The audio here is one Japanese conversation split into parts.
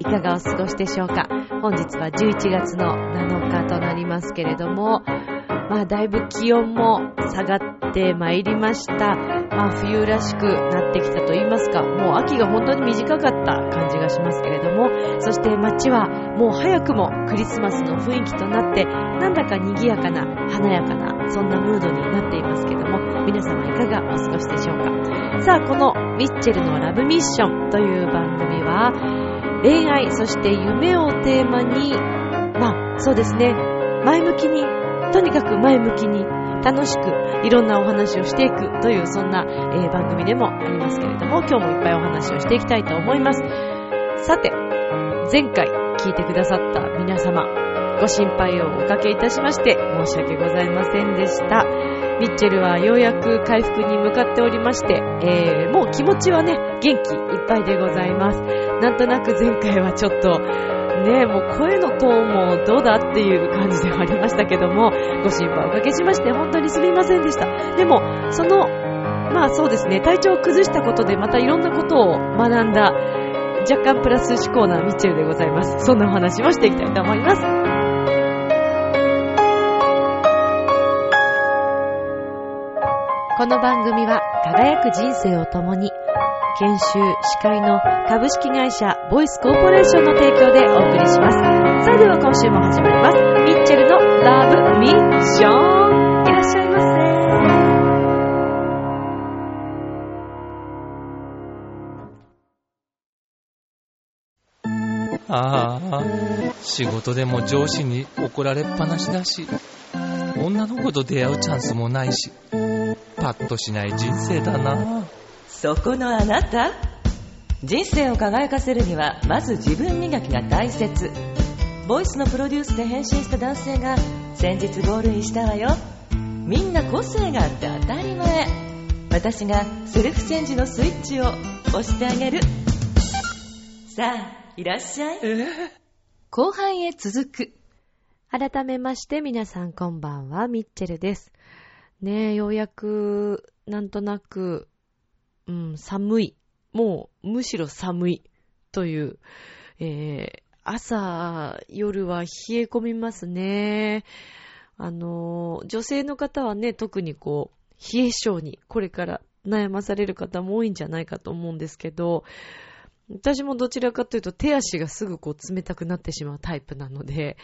いかがお過ごしでしょうか。本日は11月の7日となりますけれども、まあ、だいぶ気温も下がってまいりました。まあ、冬らしくなってきたと言いますか、もう秋が本当に短かった感じがしますけれども、そして街はもう早くもクリスマスの雰囲気となって、なんだか賑やかな、華やかな、そんなムードになっていますけども、皆様いかがお過ごしでしょうか。さあ、このミッチェルのラブミッションという番組は、恋愛、そして夢をテーマに、まあ、そうですね、前向きに、とにかく前向きに、楽しく、いろんなお話をしていくという、そんな、えー番組でもありますけれども、今日もいっぱいお話をしていきたいと思います。さて、前回聞いてくださった皆様、ご心配をおかけいたしまして、申し訳ございませんでした。ミッチェルはようやく回復に向かっておりまして、えー、もう気持ちはね、元気いっぱいでございます。なんとなく前回はちょっと、ね、もう声のトーンもどうだっていう感じではありましたけども、ご心配おかけしまして本当にすみませんでした。でも、その、まあそうですね、体調を崩したことでまたいろんなことを学んだ、若干プラス思考なミッチェルでございます。そんなお話もしていきたいと思います。この番組は輝く人生を共に研修、司会の株式会社ボイスコーポレーションの提供でお送りします。では今週も始まります。ミッチェルのラブミッション。いらっしゃいまああ、仕事でも上司に怒られっぱなしだし、女の子と出会うチャンスもないし、パッとしない人生だな。そこのあなた人生を輝かせるにはまず自分磨きが大切ボイスのプロデュースで変身した男性が先日ゴールインしたわよみんな個性があって当たり前私がセルフチェンジのスイッチを押してあげるさあいらっしゃい後半へ続く改めまして皆さんこんばんは、ミッチェルです。ねえ、ようやく、なんとなく、うん、寒い。もう、むしろ寒い。という、えー、朝、夜は冷え込みますね。あの、女性の方はね、特にこう、冷え性に、これから悩まされる方も多いんじゃないかと思うんですけど、私もどちらかというと手足がすぐこう冷たくなってしまうタイプなので、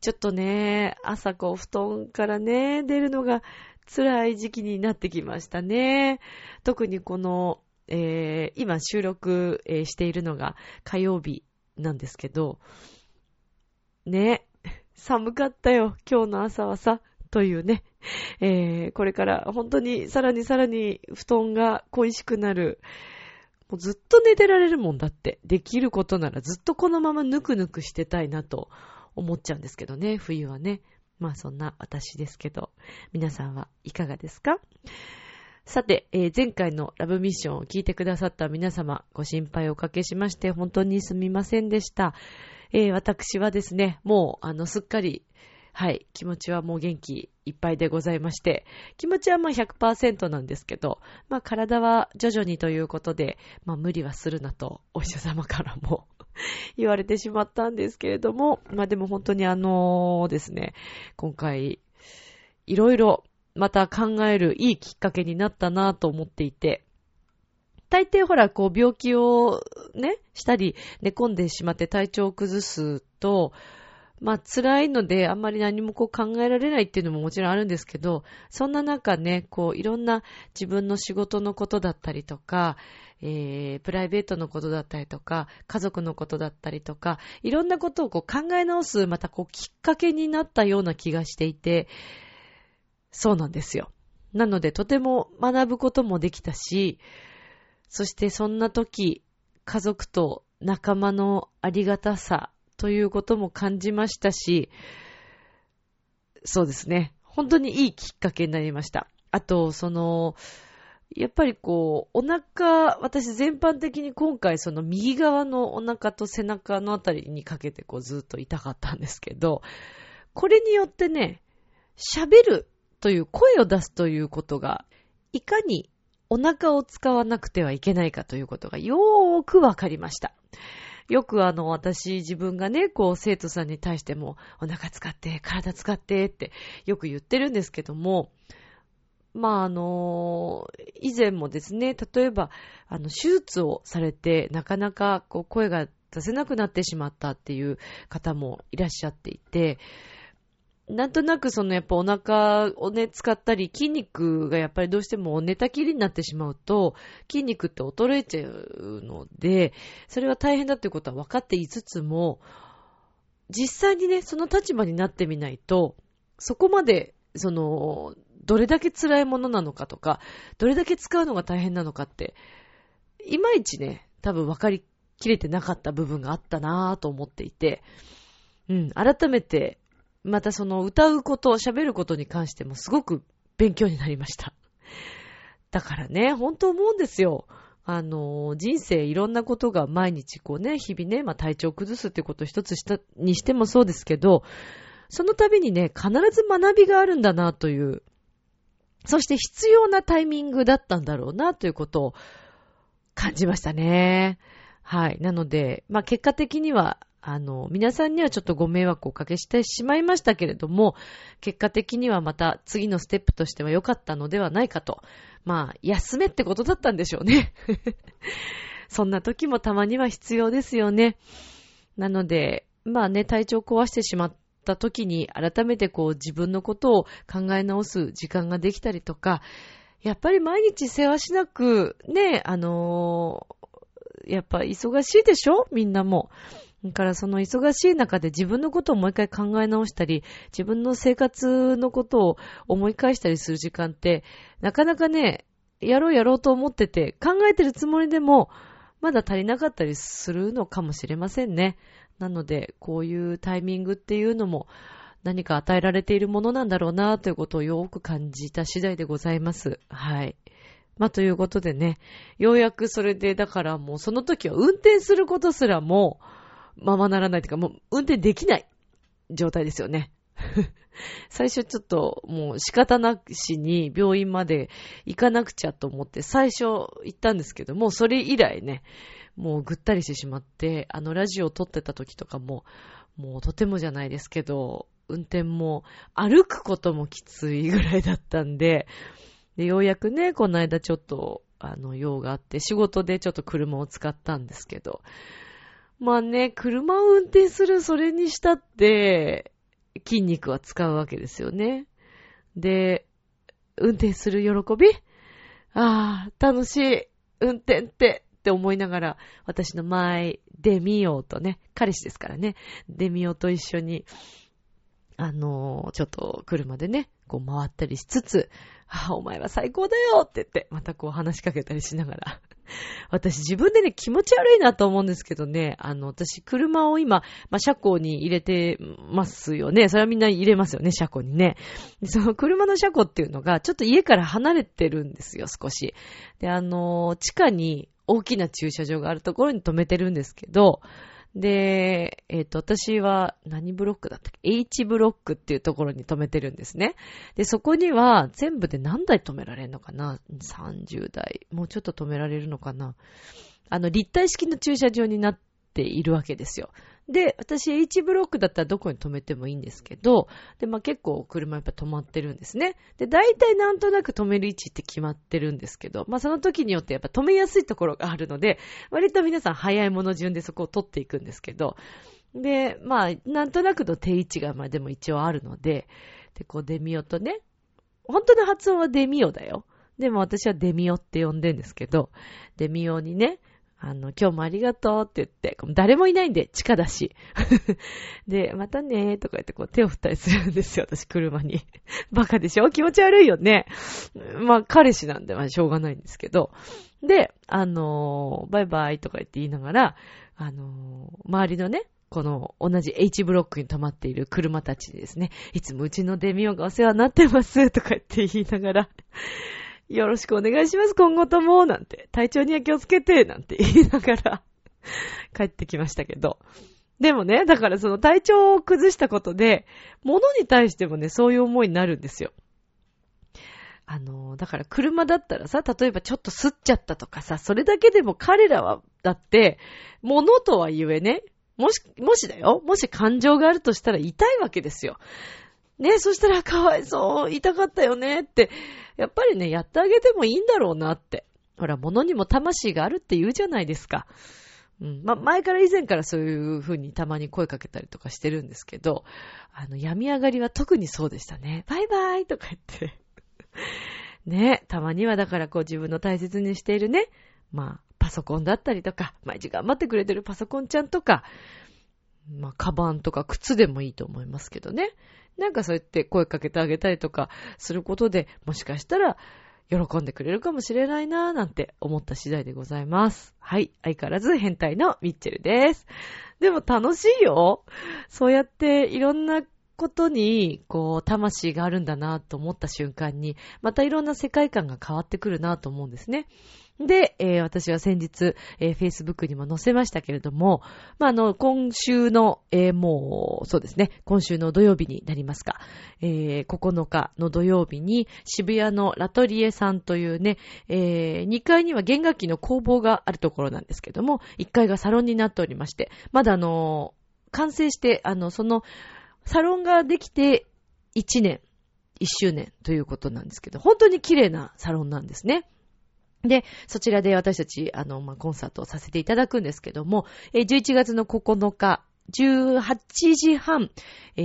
ちょっとね、朝こう布団からね、出るのが辛い時期になってきましたね。特にこの、えー今収録、しているのが火曜日なんですけど、ね、寒かったよ、今日の朝はさ、というね、えーこれから本当にさらにさらに布団が恋しくなる、もうずっと寝てられるもんだって。できることならずっとこのままぬくぬくしてたいなと思っちゃうんですけどね、冬はね。まあそんな私ですけど、皆さんはいかがですか？さて、えー前回のラブミッションを聞いてくださった皆様、ご心配をおかけしまして本当にすみませんでした。えー私はですね、もう、あの、すっかり、はい、気持ちはもう元気いっぱいでございまして、気持ちはまあ100%なんですけど、まあ体は徐々にということで、まあ無理はするなと、お医者様からも 言われてしまったんですけれども、まあでも本当にあのですね、今回、いろいろまた考えるいいきっかけになったなと思っていて、大抵ほら、こう病気をね、したり寝込んでしまって体調を崩すと、まあ辛いのであんまり何もこう考えられないっていうのももちろんあるんですけど、そんな中ね、こういろんな自分の仕事のことだったりとか、えー、プライベートのことだったりとか、家族のことだったりとか、いろんなことをこう考え直す、またこうきっかけになったような気がしていて、そうなんですよ。なのでとても学ぶこともできたし、そしてそんな時、家族と仲間のありがたさということも感じましたし、そうですね。本当にいいきっかけになりました。あと、その、やっぱりこう、お腹、私全般的に今回その右側のお腹と背中のあたりにかけてこうずっと痛かったんですけど、これによってね、喋るという声を出すということが、いかにお腹を使わなくてはいけないかということがよーくわかりました。よくあの、私自分がね、こう、生徒さんに対しても、お腹使って、体使ってってよく言ってるんですけども、まあ、あの、以前もですね、例えば、あの、手術をされて、なかなか、こう、声が出せなくなってしまったっていう方もいらっしゃっていて、なんとなくそのやっぱお腹をね、使ったり、筋肉がやっぱりどうしても寝たきりになってしまうと、筋肉って衰えちゃうので、それは大変だっていうことは分かっていつつも、実際にね、その立場になってみないと、そこまで、その、どれだけ辛いものなのかとか、どれだけ使うのが大変なのかって、いまいちね、多分分かりきれてなかった部分があったなぁと思っていて、うん、改めて、またその歌うこと、喋ることに関してもすごく勉強になりました。だからね、本当思うんですよ。あの、人生いろんなことが毎日こうね、日々ね、まあ体調を崩すってこと一つしたにしてもそうですけど、その度にね、必ず学びがあるんだなという、そして必要なタイミングだったんだろうなということを感じましたね。はい。なので、まあ結果的には、あの、皆さんにはちょっとご迷惑をおかけしてしまいましたけれども、結果的にはまた次のステップとしては良かったのではないかと。まあ、休めってことだったんでしょうね。そんな時もたまには必要ですよね。なので、まあね、体調壊してしまった時に改めてこう自分のことを考え直す時間ができたりとか、やっぱり毎日世話しなく、ね、あのー、やっぱ忙しいでしょ？みんなも。だからその忙しい中で自分のことをもう一回考え直したり、自分の生活のことを思い返したりする時間って、なかなかね、やろうやろうと思ってて、考えてるつもりでも、まだ足りなかったりするのかもしれませんね。なので、こういうタイミングっていうのも、何か与えられているものなんだろうなということをよく感じた次第でございます。はい。まあ、ということでね、ようやくそれで、だからもうその時は運転することすらも、ままならないというか、もう運転できない状態ですよね。最初ちょっともう仕方なしに病院まで行かなくちゃと思って最初行ったんですけども、それ以来ね、もうぐったりしてしまって、あのラジオを撮ってた時とかも、もうとてもじゃないですけど、運転も歩くこともきついぐらいだったんで、で、ようやくね、この間ちょっと、あの、用があって、仕事でちょっと車を使ったんですけど、まあね、車を運転するそれにしたって、筋肉は使うわけですよね。で、運転する喜びああ、楽しい。運転ってって思いながら、私の前、デミオとね、彼氏ですからね、デミオと一緒に、あのー、ちょっと車でね、こう回ったりしつつ、ああ、お前は最高だよって言って、またこう話しかけたりしながら。私自分でね、気持ち悪いなと思うんですけどね、あの、私車を今、まあ、車庫に入れてますよね。それはみんな入れますよね、車庫にね。その車の車庫っていうのが、ちょっと家から離れてるんですよ、少し。で、あの、地下に大きな駐車場があるところに止めてるんですけど、で、えっ、ー、と、私は何ブロックだったっけ ?H ブロックっていうところに止めてるんですね。で、そこには全部で何台止められるのかな ?30 台。もうちょっと止められるのかな？あの、立体式の駐車場になっているわけですよ。で、私 H ブロックだったらどこに止めてもいいんですけど、で、まあ、結構車やっぱ止まってるんですね。で、大体なんとなく止める位置って決まってるんですけど、まあ、その時によってやっぱ止めやすいところがあるので、割と皆さん早いもの順でそこを取っていくんですけど、で、まあ、なんとなくの定位置がまあでも一応あるので、で、こうデミオとね、本当の発音はデミオだよ。でも私はデミオって呼んでんですけど、デミオにね、あの、今日もありがとうって言って、誰もいないんで、地下だし。で、またねーとか言ってこう手を振ったりするんですよ、私車に。バカでしょ？気持ち悪いよね。まあ、彼氏なんで、まあ、しょうがないんですけど。で、あのー、バイバイとか言って言いながら、あのー、周りのね、この同じ H ブロックに止まっている車たちにですね、いつもうちのデミオがお世話になってますとか言って言いながら、よろしくお願いします、今後とも、なんて、体調には気をつけて、なんて言いながら帰ってきましたけど。でもね、だからその体調を崩したことで、物に対してもね、そういう思いになるんですよ。あの、だから車だったらさ、例えばちょっと吸っちゃったとかさ、それだけでも彼らは、だって、物とは言えね、もし、もしだよ、もし感情があるとしたら痛いわけですよ。ね、そしたらかわいそう、痛かったよねって、やっぱりね、やってあげてもいいんだろうなって。ほら、物にも魂があるって言うじゃないですか。うん。ま前から以前からそういう風にたまに声かけたりとかしてるんですけど、あの、病み上がりは特にそうでしたね。バイバイとか言って ね、たまにはだからこう自分の大切にしているね、まあ、パソコンだったりとか、毎日頑張ってくれてるパソコンちゃんとか、まあ、カバンとか靴でもいいと思いますけどね。なんかそうやって声かけてあげたりとかすることで、もしかしたら喜んでくれるかもしれないなぁなんて思った次第でございます。はい。相変わらず変態のミッチェルです。でも楽しいよ。そうやっていろんなことに、こう、魂があるんだなぁと思った瞬間に、またいろんな世界観が変わってくるなぁと思うんですね。で、えー、私は先日、えー、Facebook にも載せましたけれども、まあ、あの、今週の、えー、もう、そうですね、今週の土曜日になりますか、えー、9日の土曜日に、渋谷のラトリエさんというね、えー、2階には弦楽器の工房があるところなんですけども、1階がサロンになっておりまして、まだあの、完成して、あの、その、サロンができて1年、1周年ということなんですけど、本当に綺麗なサロンなんですね。で、そちらで私たち、あの、まあ、コンサートをさせていただくんですけども、え11月の9日、18時半、え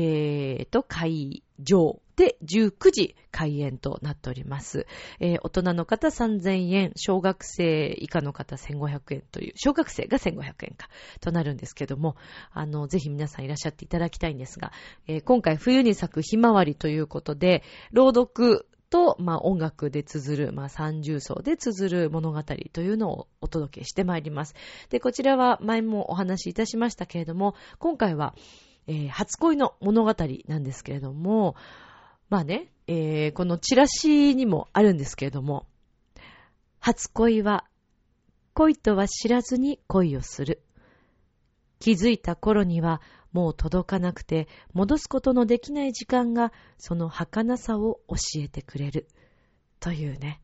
ーと、会場で19時開演となっております。えー、大人の方3000円、小学生以下の方1500円という、小学生が1500円かとなるんですけども、あの、ぜひ皆さんいらっしゃっていただきたいんですが、えー、今回冬に咲くひまわりということで、朗読と、まあ、音楽で綴る、まあ、三重奏で綴る物語というのをお届けしてまいります。で、こちらは前もお話しいたしましたけれども、今回は、えー、初恋の物語なんですけれども、まあね、えー、このチラシにもあるんですけれども、初恋は、恋とは知らずに恋をする。気づいた頃にはもう届かなくて戻すことのできない時間がその儚さを教えてくれる。というね。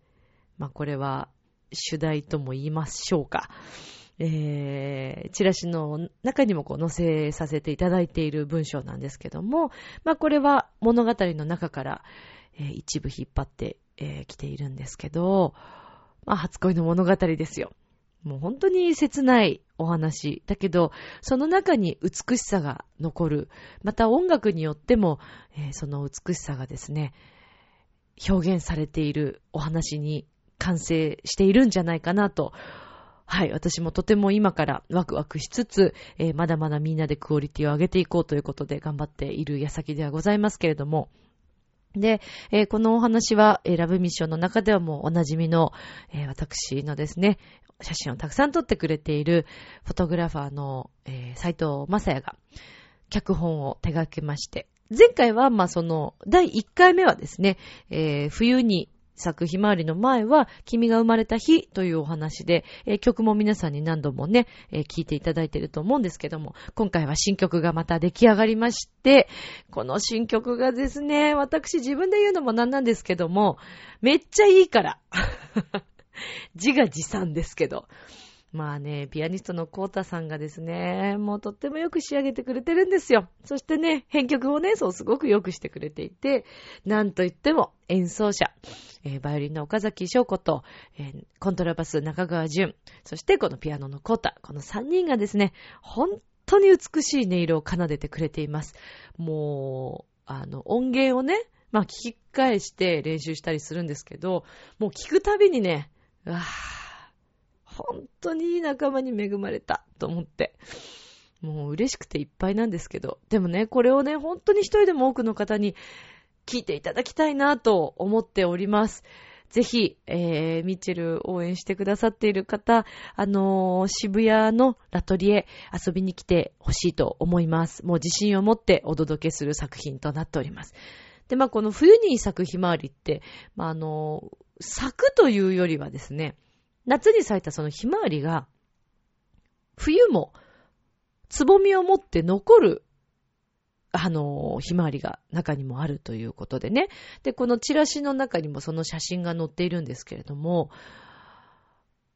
まあこれは主題とも言いましょうか。えー、チラシの中にもこう載せさせていただいている文章なんですけども、まあこれは物語の中から、えー、一部引っ張ってき、えー、ているんですけど、まあ初恋の物語ですよ。もう本当に切ないお話。だけど、その中に美しさが残る。また音楽によっても、えー、その美しさがですね、表現されているお話に完成しているんじゃないかなと。はい、私もとても今からワクワクしつつ、えー、まだまだみんなでクオリティを上げていこうということで頑張っている矢先ではございますけれども、で、えー、このお話は、えー、ラブミッションの中ではもうおなじみの、えー、私のですね、写真をたくさん撮ってくれているフォトグラファーの、えー、斉藤正也が脚本を手掛けまして、前回は、まあ、その、第1回目はですね、えー、冬に咲くひまわりの前は、君が生まれた日というお話で、えー、曲も皆さんに何度もね、えー、聴いていただいていると思うんですけども、今回は新曲がまた出来上がりまして、この新曲がですね、私自分で言うのもなんなんですけども、めっちゃいいから。自画自賛ですけど。まあね、ピアニストのコータさんがですね、もうとってもよく仕上げてくれてるんですよ。そしてね、編曲をね、そうすごくよくしてくれていて、なんといっても演奏者、えー、バイオリンの岡崎翔子と、えー、コントラバス中川淳、そしてこのピアノのコータ、この3人がですね、本当に美しい音色を奏でてくれています。もう、あの、音源をね、まあ聞き返して練習したりするんですけど、もう聞くたびにね、わぁ、本当にいい仲間に恵まれたと思って。もう嬉しくていっぱいなんですけど。でもね、これをね、本当に一人でも多くの方に聞いていただきたいなと思っております。ぜひ、えー、ミッチェル応援してくださっている方、あのー、渋谷のラトリエ遊びに来てほしいと思います。もう自信を持ってお届けする作品となっております。で、まあ、この冬に咲くひまわりって、まあ、あのー、咲くというよりはですね、夏に咲いたそのひまわりが、冬も、つぼみを持って残るあの、ひまわりが中にもあるということでね。で、このチラシの中にもその写真が載っているんですけれども、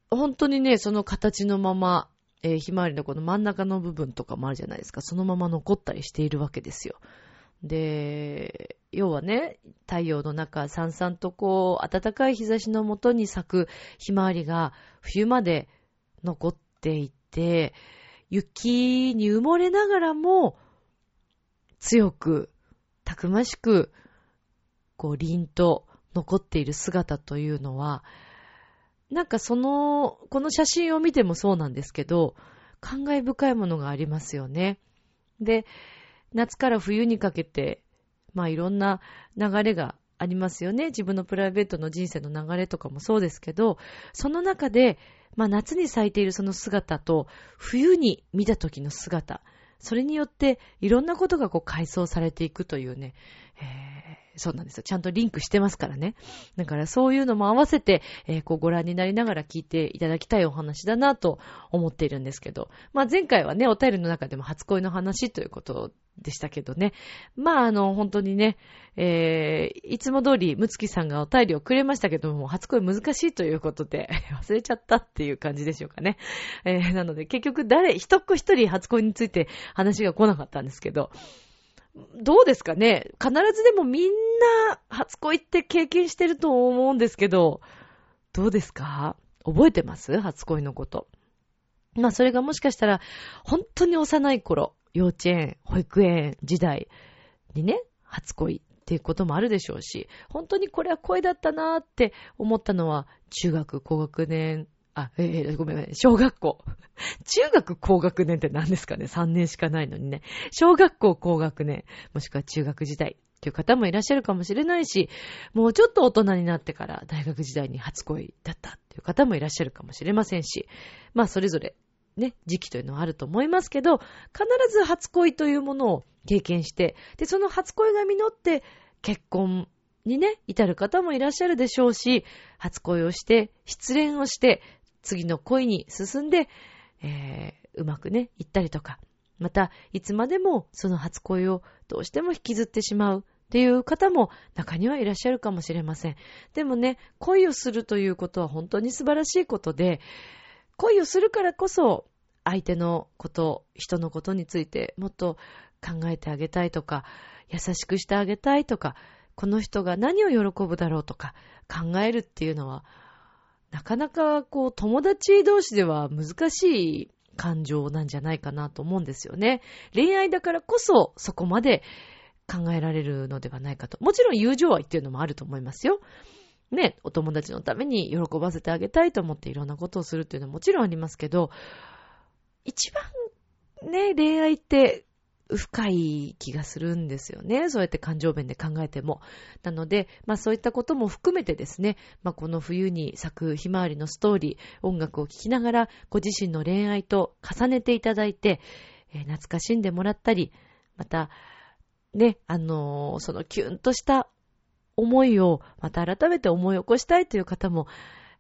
本当にね、その形のまま、えー、ひまわりのこの真ん中の部分とかもあるじゃないですか。そのまま残ったりしているわけですよ。で、要はね、太陽の中、さんさんとこう、暖かい日差しのもとに咲くひまわりが冬まで残っていて、雪に埋もれながらも、強く、たくましく、こう、凛と残っている姿というのは、なんかその、この写真を見てもそうなんですけど、感慨深いものがありますよね。で、夏から冬にかけて、まあいろんな流れがありますよね。自分のプライベートの人生の流れとかもそうですけど、その中で、まあ夏に咲いているその姿と、冬に見た時の姿、それによっていろんなことがこう改装されていくというね、そうなんですよ。ちゃんとリンクしてますからね。だからそういうのも合わせて、えー、こうご覧になりながら聞いていただきたいお話だなと思っているんですけど、まあ前回はね、お便りの中でも初恋の話ということでしたけどね。まあ、あの、本当にね、えー、いつも通り、むつきさんがお便りをくれましたけども、初恋難しいということで、忘れちゃったっていう感じでしょうかね。えー、なので、結局誰、一っ子一人初恋について話が来なかったんですけど、どうですかね？必ずでもみんな初恋って経験してると思うんですけど、どうですか？覚えてます？初恋のこと。まあそれがもしかしたら、本当に幼い頃、幼稚園、保育園時代にね、初恋っていうこともあるでしょうし、本当にこれは恋だったなーって思ったのは、中学高学年、あ、えー、ごめんごめん、小学校。中学高学年って何ですかね ?3 年しかないのにね。小学校高学年、もしくは中学時代っていう方もいらっしゃるかもしれないし、もうちょっと大人になってから大学時代に初恋だったっていう方もいらっしゃるかもしれませんし、まあそれぞれね、時期というのはあると思いますけど、必ず初恋というものを経験して、で、その初恋が実って結婚にね、至る方もいらっしゃるでしょうし、初恋をして、失恋をして、次の恋に進んで、えー、うまくね、行ったりとか、また、いつまでもその初恋をどうしても引きずってしまうっていう方も中にはいらっしゃるかもしれません。でもね、恋をするということは本当に素晴らしいことで、恋をするからこそ、相手のこと、人のことについてもっと考えてあげたいとか、優しくしてあげたいとか、この人が何を喜ぶだろうとか考えるっていうのは、なかなかこう友達同士では難しい感情なんじゃないかなと思うんですよね。恋愛だからこそそこまで考えられるのではないかと。もちろん友情愛っていうのもあると思いますよ。ね、お友達のために喜ばせてあげたいと思っていろんなことをするっていうのはもちろんありますけど、一番ね、恋愛って深い気がするんですよね。そうやって感情面で考えても。なので、まあそういったことも含めてですね、まあこの冬に咲くひまわりのストーリー、音楽を聴きながら、ご自身の恋愛と重ねていただいて、えー、懐かしんでもらったり、また、ね、あのー、そのキュンとした思いをまた改めて思い起こしたいという方も、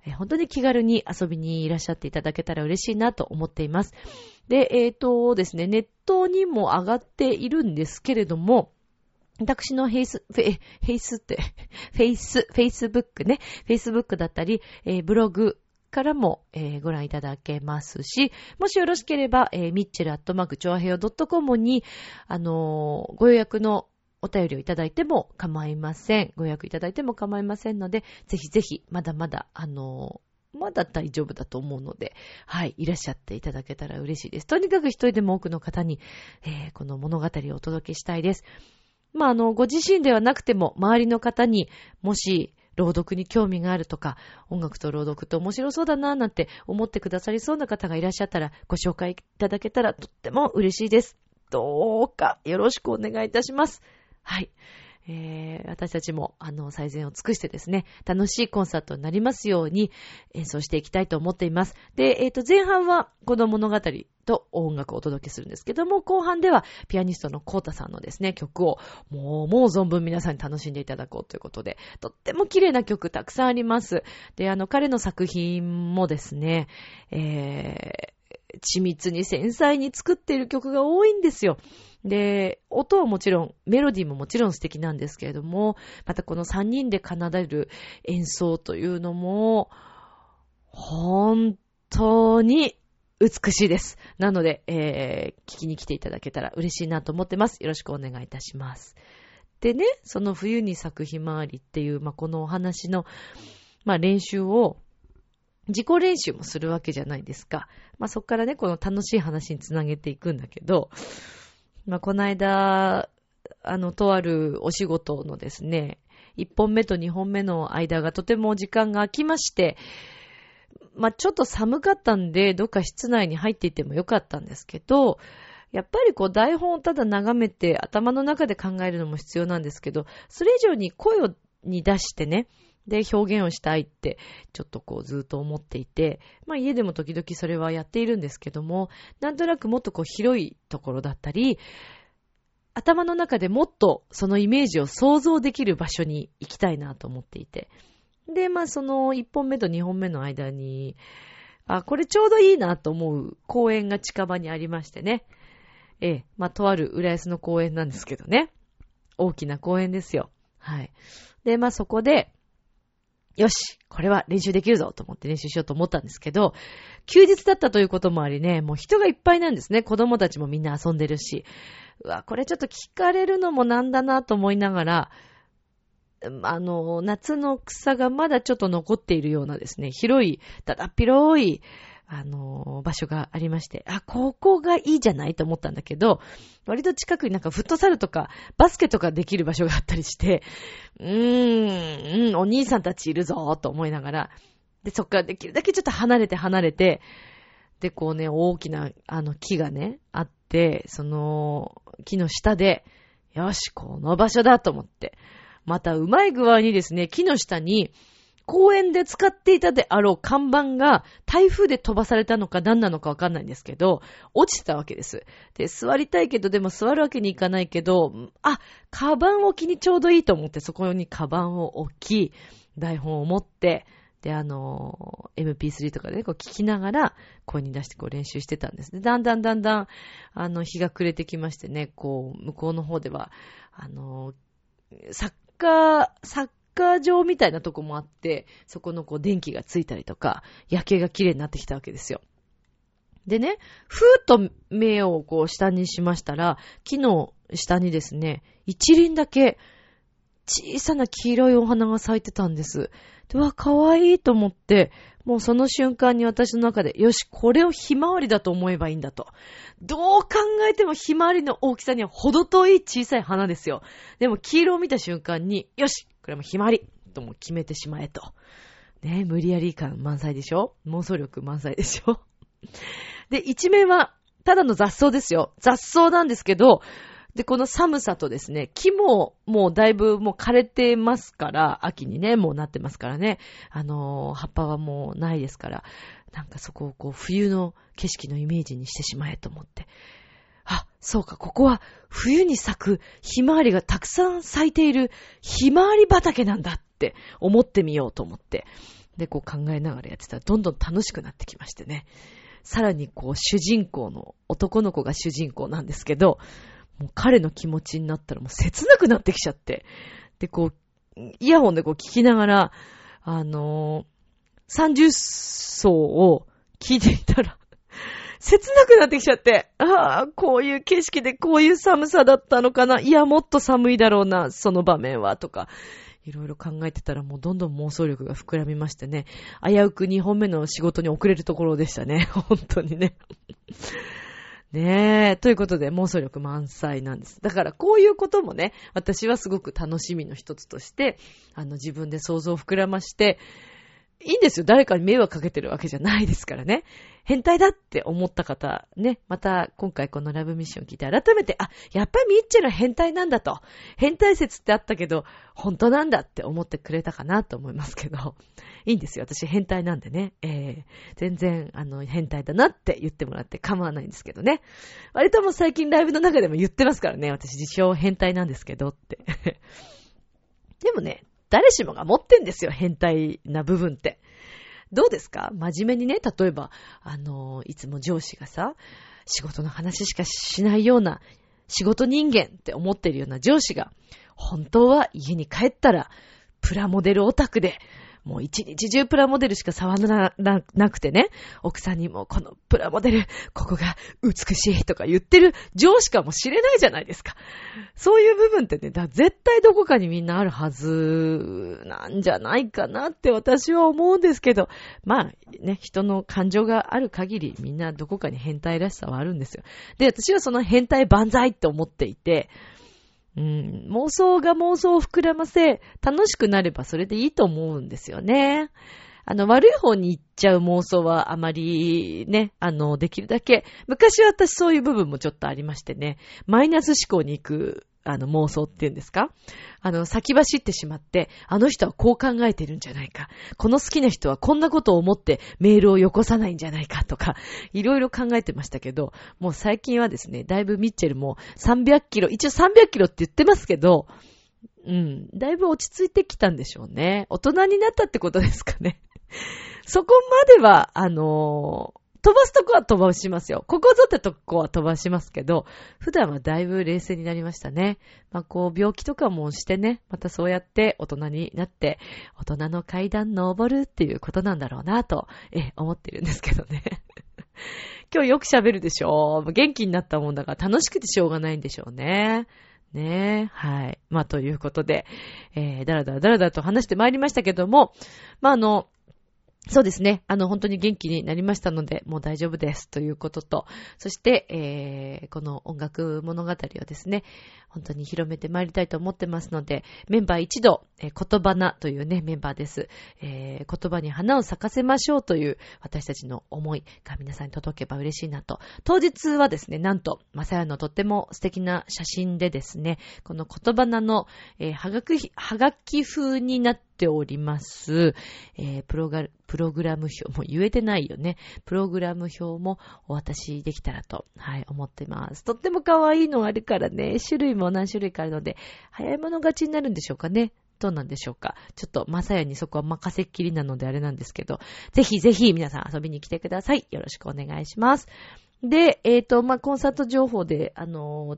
え本当に気軽に遊びにいらっしゃっていただけたら嬉しいなと思っています。で、えっ、ー、とですね、ネットにも上がっているんですけれども、私のフェイス、フェ、フェイスって、フェイス、フェイスブックね、フェイスブックだったり、えー、ブログからも、えー、ご覧いただけますし、もしよろしければ、えー、ミッチェルアットマークチョアヘヨ .com に、あのー、ご予約のお便りをいただいても構いません。ご予約いただいても構いませんので、ぜひぜひ、まだまだ、あのー、まだ大丈夫だと思うので、はい、いらっしゃっていただけたら嬉しいです。とにかく一人でも多くの方に、えー、この物語をお届けしたいです。まあ、あの、ご自身ではなくても、周りの方にもし、朗読に興味があるとか、音楽と朗読って面白そうだなぁなんて思ってくださりそうな方がいらっしゃったら、ご紹介いただけたらとっても嬉しいです。どうかよろしくお願いいたします。はい。えー、私たちも、あの、最善を尽くしてですね、楽しいコンサートになりますように演奏していきたいと思っています。で、えっ、ー、と、前半は子供物語と音楽をお届けするんですけども、後半ではピアニストのコータさんのですね、曲をもう、もう存分皆さんに楽しんでいただこうということで、とっても綺麗な曲たくさんあります。で、あの、彼の作品もですね、えー、緻密に繊細に作っている曲が多いんですよ。で、音はもちろん、メロディーももちろん素敵なんですけれども、またこの3人で奏でる演奏というのも、本当に美しいです。なので、えー、聞きに来ていただけたら嬉しいなと思ってます。よろしくお願いいたします。でね、その冬に咲くひまわりっていう、まあ、このお話の、まあ、練習を、自己練習もするわけじゃないですか。まあ、そっからね、この楽しい話につなげていくんだけど、まあ、この間、あの、とあるお仕事のですね、1本目と2本目の間がとても時間が空きまして、まあ、ちょっと寒かったんで、どっか室内に入っていてもよかったんですけど、やっぱりこう台本をただ眺めて頭の中で考えるのも必要なんですけど、それ以上に声をに出してね、で表現をしたいってちょっとこうずっと思っていて、まあ家でも時々それはやっているんですけども、なんとなくもっとこう広いところだったり、頭の中でもっとそのイメージを想像できる場所に行きたいなと思っていて。で、まあその1本目と2本目の間に、あ、これちょうどいいなと思う公園が近場にありましてね。ええ、まあとある浦安の公園なんですけどね。大きな公園ですよ。はい。で、まあそこで、よしこれは練習できるぞと思って練習しようと思ったんですけど、休日だったということもありね、もう人がいっぱいなんですね。子供たちもみんな遊んでるし。うわ、これちょっと聞かれるのもなんだなと思いながら、あの、夏の草がまだちょっと残っているようなですね、広い、ただ広い、あの、場所がありまして、あ、ここがいいじゃないと思ったんだけど、割と近くになんかフットサルとかバスケとかできる場所があったりして、うーん、うん、お兄さんたちいるぞと思いながら、で、そっからできるだけちょっと離れて離れて、で、こうね、大きな、あの、木がね、あって、その、木の下で、よし、この場所だと思って、またうまい具合にですね、木の下に、公園で使っていたであろう看板が台風で飛ばされたのか何なのかわかんないんですけど、落ちてたわけです。で、座りたいけど、でも座るわけにいかないけど、あ、カバン置きにちょうどいいと思ってそこにカバンを置き、台本を持って、で、あの、MP3 とかでね、こう聞きながら、声に出してこう練習してたんですね。だんだんだんだん、あの、日が暮れてきましてね、こう、向こうの方では、あの、サッカー、サッカー場みたいなとこもあって、そこのこう電気がついたりとか、夜景が綺麗になってきたわけですよ。でね、ふーっと目をこう下にしましたら、木の下にですね、一輪だけ小さな黄色いお花が咲いてたんです。で、わ、かわいいと思って、もうその瞬間に私の中で、よし、これをひまわりだと思えばいいんだと。どう考えてもひまわりの大きさには程遠い小さい花ですよ。でも黄色を見た瞬間に、よし、これもひまりとも決めてしまえと。ね無理やり感満載でしょ？妄想力満載でしょ？で、一面は、ただの雑草ですよ。雑草なんですけど、で、この寒さとですね、木ももうだいぶもう枯れてますから、秋にね、もうなってますからね、あのー、葉っぱはもうないですから、なんかそこをこう冬の景色のイメージにしてしまえと思って。あ、そうか、ここは冬に咲くひまわりがたくさん咲いているひまわり畑なんだって思ってみようと思って。で、こう考えながらやってたらどんどん楽しくなってきましてね。さらにこう主人公の男の子が主人公なんですけど、もう彼の気持ちになったらもう切なくなってきちゃって。で、こう、イヤホンでこう聞きながら、あのー、三十層を聞いていたら、切なくなってきちゃって、ああ、こういう景色でこういう寒さだったのかな。いや、もっと寒いだろうな、その場面は、とか。いろいろ考えてたらもうどんどん妄想力が膨らみましてね。危うく2本目の仕事に遅れるところでしたね。本当にね。ねえ。ということで、妄想力満載なんです。だから、こういうこともね、私はすごく楽しみの一つとして、あの、自分で想像を膨らまして、いいんですよ。誰かに迷惑かけてるわけじゃないですからね。変態だって思った方、ね、また今回このラブミッション聞いて改めて、あ、やっぱりミッチェルは変態なんだと。変態説ってあったけど、本当なんだって思ってくれたかなと思いますけど。いいんですよ。私変態なんでね。えー、全然、あの、変態だなって言ってもらって構わないんですけどね。割とも最近ライブの中でも言ってますからね。私自称変態なんですけどって。でもね、誰しもが持ってんですよ。変態な部分って。どうですか？真面目にね、例えば、あの、いつも上司がさ、仕事の話しかしないような仕事人間って思ってるような上司が、本当は家に帰ったら、プラモデルオタクで、もう一日中プラモデルしか触らなくてね、奥さんにもこのプラモデル、ここが美しいとか言ってる上司かもしれないじゃないですか。そういう部分ってね、だ絶対どこかにみんなあるはずなんじゃないかなって私は思うんですけど、まあね、人の感情がある限りみんなどこかに変態らしさはあるんですよ。で、私はその変態万歳って思っていて、うん、妄想が妄想を膨らませ、楽しくなればそれでいいと思うんですよね。あの、悪い方に行っちゃう妄想はあまりね、あの、できるだけ、昔は私そういう部分もちょっとありましてね、マイナス思考に行くあの妄想っていうんですか？あの、先走ってしまって、あの人はこう考えてるんじゃないか。この好きな人はこんなことを思ってメールをよこさないんじゃないかとか、いろいろ考えてましたけど、もう最近はですね、だいぶミッチェルも300キロ、一応300キロって言ってますけど、うん、だいぶ落ち着いてきたんでしょうね。大人になったってことですかね。そこまでは、あのー飛ばすとこは飛ばしますよ。ここぞってとこは飛ばしますけど、普段はだいぶ冷静になりましたね。まあこう、病気とかもしてね、またそうやって大人になって、大人の階段登るっていうことなんだろうなと、え、思ってるんですけどね。今日よく喋るでしょ元気になったもんだから楽しくてしょうがないんでしょうね。ねえ、はい。まあ、ということで、えー、だらだらだらだらと話してまいりましたけども、まあ、あの、そうですね。あの、本当に元気になりましたので、もう大丈夫です。ということと、そして、えー、この音楽物語をですね、本当に広めてまいりたいと思ってますので、メンバー一度、えー、言葉なというね、メンバーです。えー、言葉に花を咲かせましょうという私たちの思いが皆さんに届けば嬉しいなと。当日はですね、なんと、まさやのとっても素敵な写真でですね、この言葉なの、えー、はがく、はがき風になっております、えー、プログプログラム表、も言えてないよね。プログラム表もお渡しできたらと、はい、思ってます。とっても可愛いのがあるからね、種類も何種類かあるので、早い者勝ちになるんでしょうかね。どうなんでしょうか。ちょっと、まさやにそこは任せっきりなのであれなんですけど、ぜひぜひ皆さん遊びに来てください。よろしくお願いします。で、えっ、ー、と、まあ、コンサート情報で、あの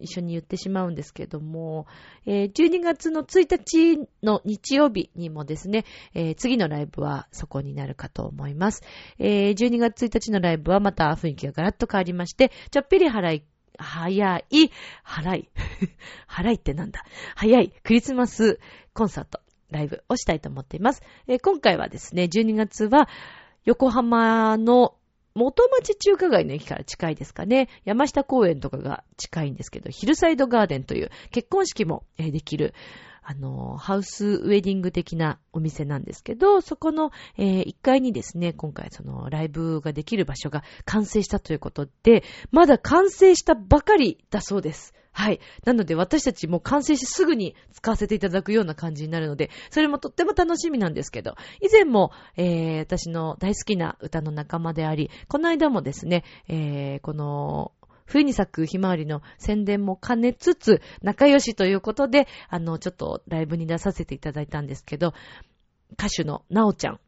一緒に言ってしまうんですけども、えー、12月の1日の日曜日にもですね、えー、次のライブはそこになるかと思います。えー、12月1日のライブはまた雰囲気がガラッと変わりまして、ちょっぴり払い、早い、払い、払いってなんだ早いクリスマスコンサート、ライブをしたいと思っています。えー、今回はですね、12月は横浜の元町中華街の駅から近いですかね。山下公園とかが近いんですけど、ヒルサイドガーデンという結婚式もできる、あの、ハウスウェディング的なお店なんですけど、そこの、えー、1階にですね、今回そのライブができる場所が完成したということで、まだ完成したばかりだそうです。はい。なので私たちも完成してすぐに使わせていただくような感じになるので、それもとっても楽しみなんですけど、以前も、えー、私の大好きな歌の仲間であり、この間もですね、えー、この、冬に咲くひまわりの宣伝も兼ねつつ、仲良しということで、あの、ちょっとライブに出させていただいたんですけど、歌手のなおちゃん。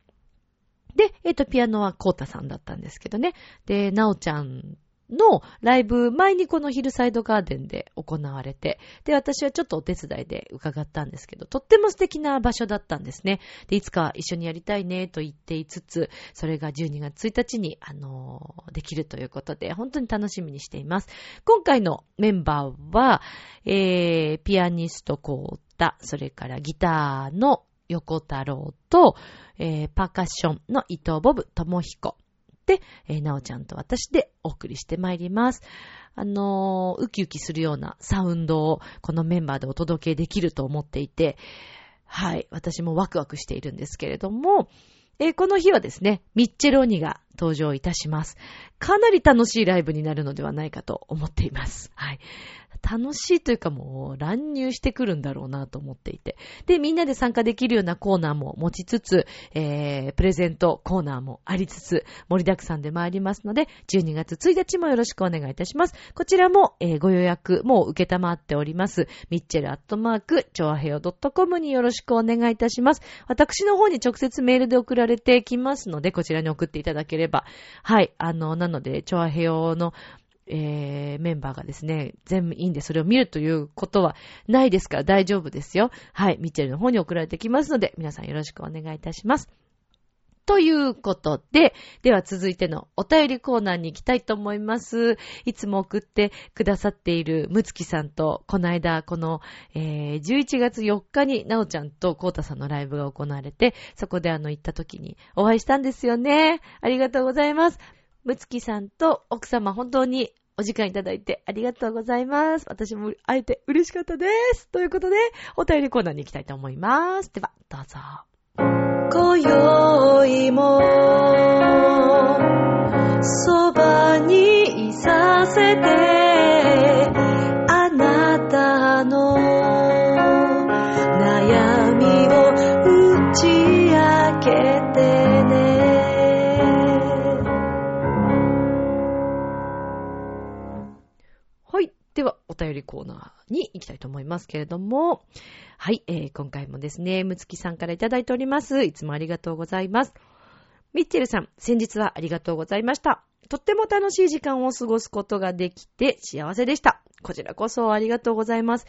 で、えっ、ー、と、ピアノはコータさんだったんですけどね。で、なおちゃんのライブ、前にこのヒルサイドガーデンで行われて、で、私はちょっとお手伝いで伺ったんですけど、とっても素敵な場所だったんですね。で、いつか一緒にやりたいねと言っていつつ、それが12月1日に、あのー、できるということで、本当に楽しみにしています。今回のメンバーは、えー、ピアニストコータ、それからギターの横太郎と、えー、パーカッションの伊藤ボブ智彦。で、えー、なおちゃんと私でお送りしてまいります。あのー、ウキウキするようなサウンドをこのメンバーでお届けできると思っていて、はい、私もワクワクしているんですけれども、えー、この日はですね、ミッチェローニが登場いたします。かなり楽しいライブになるのではないかと思っています。はい。楽しいというかもう乱入してくるんだろうなと思っていて。で、みんなで参加できるようなコーナーも持ちつつ、えー、プレゼントコーナーもありつつ、盛りだくさんで参りますので、12月1日もよろしくお願いいたします。こちらも、えー、ご予約もう受けたまっております。ミッチェルアットマーク、チョアヘオ .com によろしくお願いいたします。私の方に直接メールで送られてきますので、こちらに送っていただければ。はい。あの、なので、チョアヘヨのえー、メンバーがですね、全員いいんでそれを見るということはないですから大丈夫ですよ。はい。ミッチェルの方に送られてきますので、皆さんよろしくお願いいたします。ということで、では続いてのお便りコーナーに行きたいと思います。いつも送ってくださっているむつきさんと、この間、この、えー、11月4日になおちゃんとこうたさんのライブが行われて、そこであの行った時にお会いしたんですよね。ありがとうございます。むつきさんと奥様本当にお時間いただいてありがとうございます。私も会えて嬉しかったです。ということで、お便りコーナーに行きたいと思います。では、どうぞ。今宵も、そばにいさせて、あなたの悩みを打ち明けてね。はい。では、お便りコーナーに行きたいと思いますけれども、はい、えー、今回もですね、むつきさんからいただいております。いつもありがとうございます。ミッチェルさん、先日はありがとうございました。とっても楽しい時間を過ごすことができて幸せでした。こちらこそありがとうございます。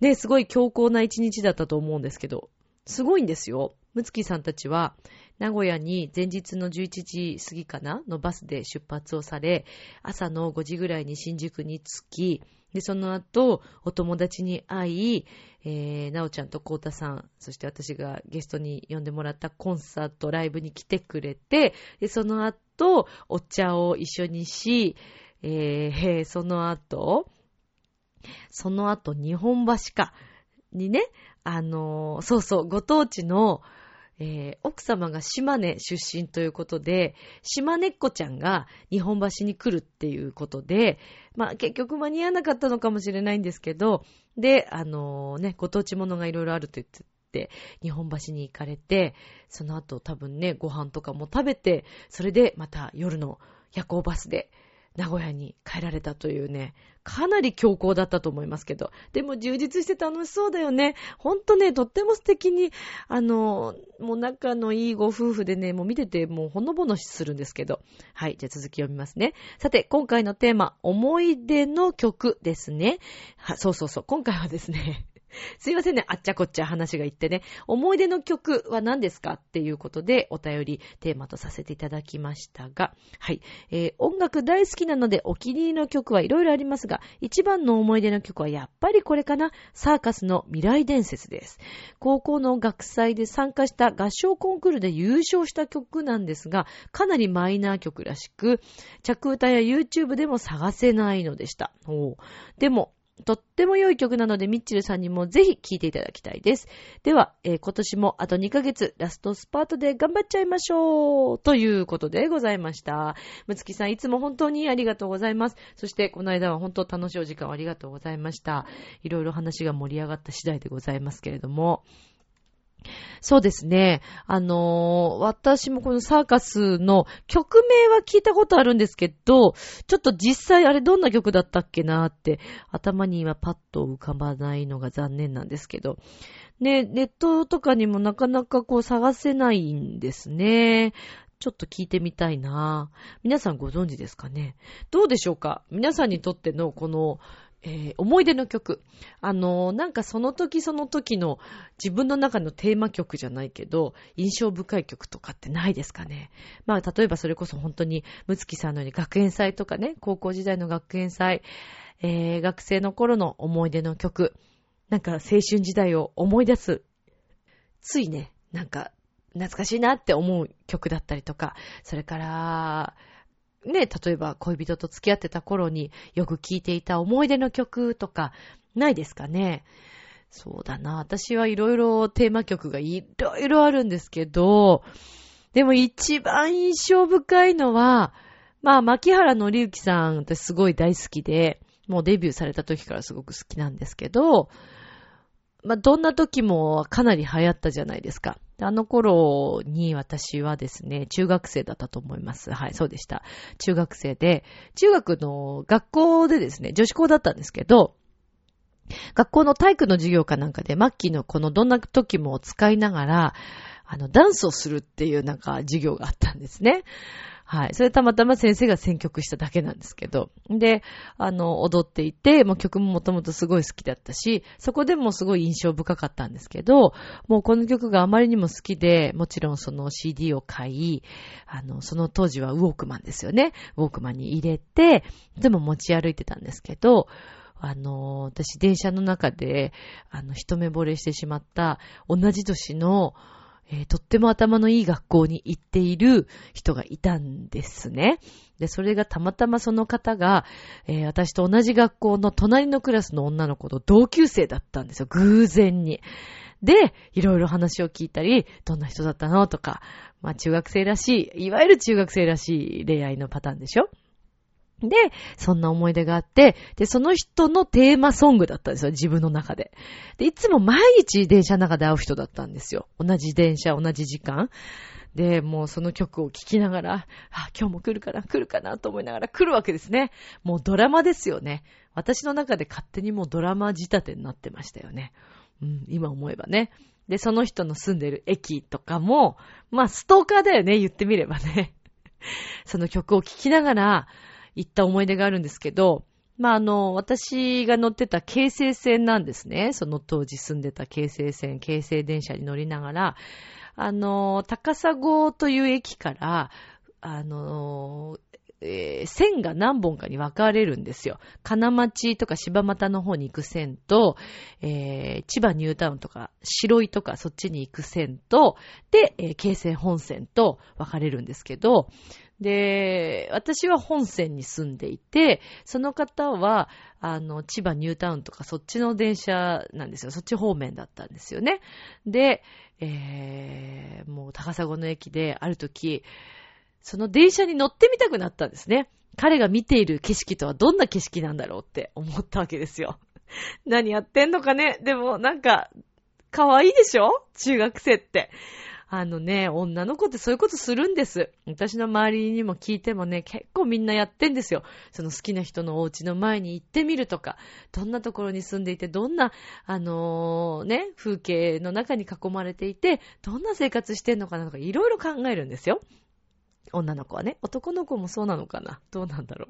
ね、すごい強硬な一日だったと思うんですけど、すごいんですよ。むつきさんたちは、名古屋に前日の11時過ぎかな？のバスで出発をされ、朝の5時ぐらいに新宿に着き、で、その後、お友達に会い、えー、なおちゃんとこうたさん、そして私がゲストに呼んでもらったコンサート、ライブに来てくれて、で、その後、お茶を一緒にし、えー、その後、その後、日本橋か、にね、あのーそうそう、ご当地の、えー奥様が島根出身ということで、島根っ子ちゃんが日本橋に来るっていうことで、まあ結局間に合わなかったのかもしれないんですけど、で、あのね、ご当地ものがいろいろあると言って、日本橋に行かれて、その後多分ね、ご飯とかも食べて、それでまた夜の夜行バスで名古屋に帰られたというね、かなり強行だったと思いますけど、でも充実して楽しそうだよね。ほんとね、とっても素敵に、あの、もう仲のいいご夫婦でね、もう見ててもうほのぼのするんですけど。はい、じゃあ続き読みますね。さて、今回のテーマ、思い出の曲ですね。は、そうそうそう、今回はですね、すいませんね、あっちゃこっちゃ話が言ってね。思い出の曲は何ですかっていうことでお便りテーマとさせていただきましたが、はい。えー音楽大好きなのでお気に入りの曲はいろいろありますが、一番の思い出の曲はやっぱりこれかな。サーカスの未来伝説です。高校の学祭で参加した合唱コンクールで優勝した曲なんですが、かなりマイナー曲らしく、着歌や YouTube でも探せないのでした。おでも、とっても良い曲なので、ミッチェルさんにもぜひ聴いていただきたいです。では、えー今年もあと2ヶ月、ラストスパートで頑張っちゃいましょうということでございました。むつきさん、いつも本当にありがとうございます。そして、この間は本当楽しいお時間をありがとうございました。いろいろ話が盛り上がった次第でございますけれども、そうですね。あのー私もこのサーカスの曲名は聞いたことあるんですけど、ちょっと実際あれどんな曲だったっけなって、頭にはパッと浮かばないのが残念なんですけど。ね、ネットとかにもなかなかこう探せないんですね。ちょっと聞いてみたいな皆さんご存知ですかね？どうでしょうか？皆さんにとってのこの、えー思い出の曲。あのーなんかその時その時の自分の中のテーマ曲じゃないけど、印象深い曲とかってないですかね。まあ、例えばそれこそ本当に、むつきさんのように学園祭とかね、高校時代の学園祭、えー学生の頃の思い出の曲。なんか青春時代を思い出す。ついね、なんか懐かしいなって思う曲だったりとか、それから、ね、例えば恋人と付き合ってた頃によく聴いていた思い出の曲とか、ないですかね？そうだな。私はいろいろテーマ曲がいろいろあるんですけど、でも一番印象深いのは、まあ、牧原紀之さんってすごい大好きで、もうデビューされた時からすごく好きなんですけど、まあ、どんな時もかなり流行ったじゃないですか。あの頃に私はですね、中学生だったと思います。はい、そうでした。中学生で、中学の学校でですね、女子校だったんですけど、学校の体育の授業かなんかで、末期のこのどんな時も使いながら、あの、ダンスをするっていうなんか授業があったんですね。はい。それたまたま先生が選曲しただけなんですけど。で、あの、踊っていて、もう曲ももともとすごい好きだったし、そこでもすごい印象深かったんですけど、もうこの曲があまりにも好きで、もちろんその CD を買い、あの、その当時はウォークマンですよね。ウォークマンに入れて、でも持ち歩いてたんですけど、あの、私電車の中で、あの、一目惚れしてしまった同じ年の、えー、とっても頭のいい学校に行っている人がいたんですね。で、それがたまたまその方が、えー、私と同じ学校の隣のクラスの女の子と同級生だったんですよ。偶然に。で、いろいろ話を聞いたり、どんな人だったのとか、まあ中学生らしい、いわゆる中学生らしい恋愛のパターンでしょで、そんな思い出があって、で、その人のテーマソングだったんですよ、自分の中で。で、いつも毎日電車の中で会う人だったんですよ。同じ電車、同じ時間。で、もうその曲を聴きながら、あ、今日も来るかな、来るかなと思いながら来るわけですね。もうドラマですよね。私の中で勝手にもうドラマ仕立てになってましたよね。うん、今思えばね。で、その人の住んでる駅とかも、まあ、ストーカーだよね、言ってみればね。その曲を聴きながら、行った思い出があるんですけど、まあ、あの、私が乗ってた京成線なんですね。その当時住んでた京成線、京成電車に乗りながら、あの、高砂という駅から、あの、えー、線が何本かに分かれるんですよ。金町とか柴又の方に行く線と、えー、千葉ニュータウンとか白井とかそっちに行く線と、で、えー、京成本線と分かれるんですけど、で、私は本線に住んでいて、その方は、あの、千葉ニュータウンとかそっちの電車なんですよ。そっち方面だったんですよね。で、えー、もう高砂の駅である時、その電車に乗ってみたくなったんですね。彼が見ている景色とはどんな景色なんだろうって思ったわけですよ。何やってんのかねでもなんか、可愛いでしょ？中学生って。あのね、女の子ってそういうことするんです。私の周りにも聞いてもね、結構みんなやってんですよ。その好きな人のお家の前に行ってみるとか、どんなところに住んでいて、どんな、あのー、ね、風景の中に囲まれていて、どんな生活してんのかなとか、いろいろ考えるんですよ。女の子はね。男の子もそうなのかなどうなんだろ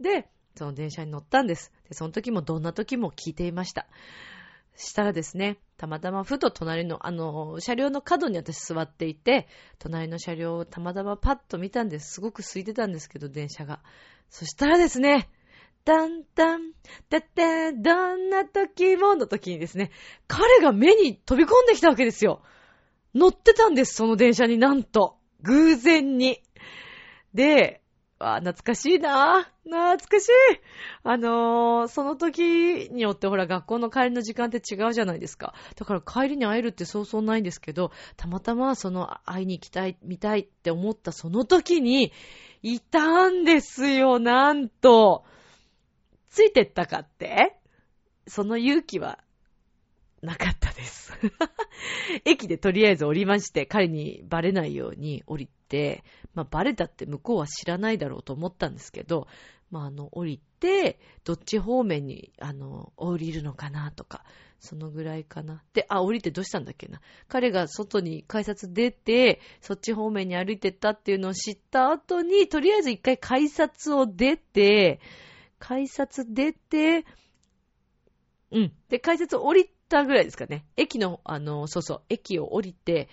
う。で、その電車に乗ったんです。で、その時もどんな時も聞いていました。したらですね、たまたまふと隣の、あの、車両の角に私座っていて、隣の車両をたまたまパッと見たんです。すごく空いてたんですけど、電車が。そしたらですね、タンタン、タッタどんな時もの時にですね、彼が目に飛び込んできたわけですよ。乗ってたんです、その電車になんと。偶然に。で、あ、懐かしいな懐かしいあのー、その時によってほら学校の帰りの時間って違うじゃないですか。だから帰りに会えるってそうそうないんですけど、たまたまその会いに行きたい、見たいって思ったその時に、いたんですよ、なんと。ついてったかって？その勇気はなかったです。駅でとりあえず降りまして、彼にバレないように降りて、まあバレたって向こうは知らないだろうと思ったんですけど、まああの降りて、どっち方面にあの降りるのかなとか、そのぐらいかな。で、あ、降りてどうしたんだっけな。彼が外に改札出て、そっち方面に歩いてったっていうのを知った後に、とりあえず一回改札を出て、改札出て、うん。で、改札降りたぐらいですかね。駅の、あの、そうそう、駅を降りて、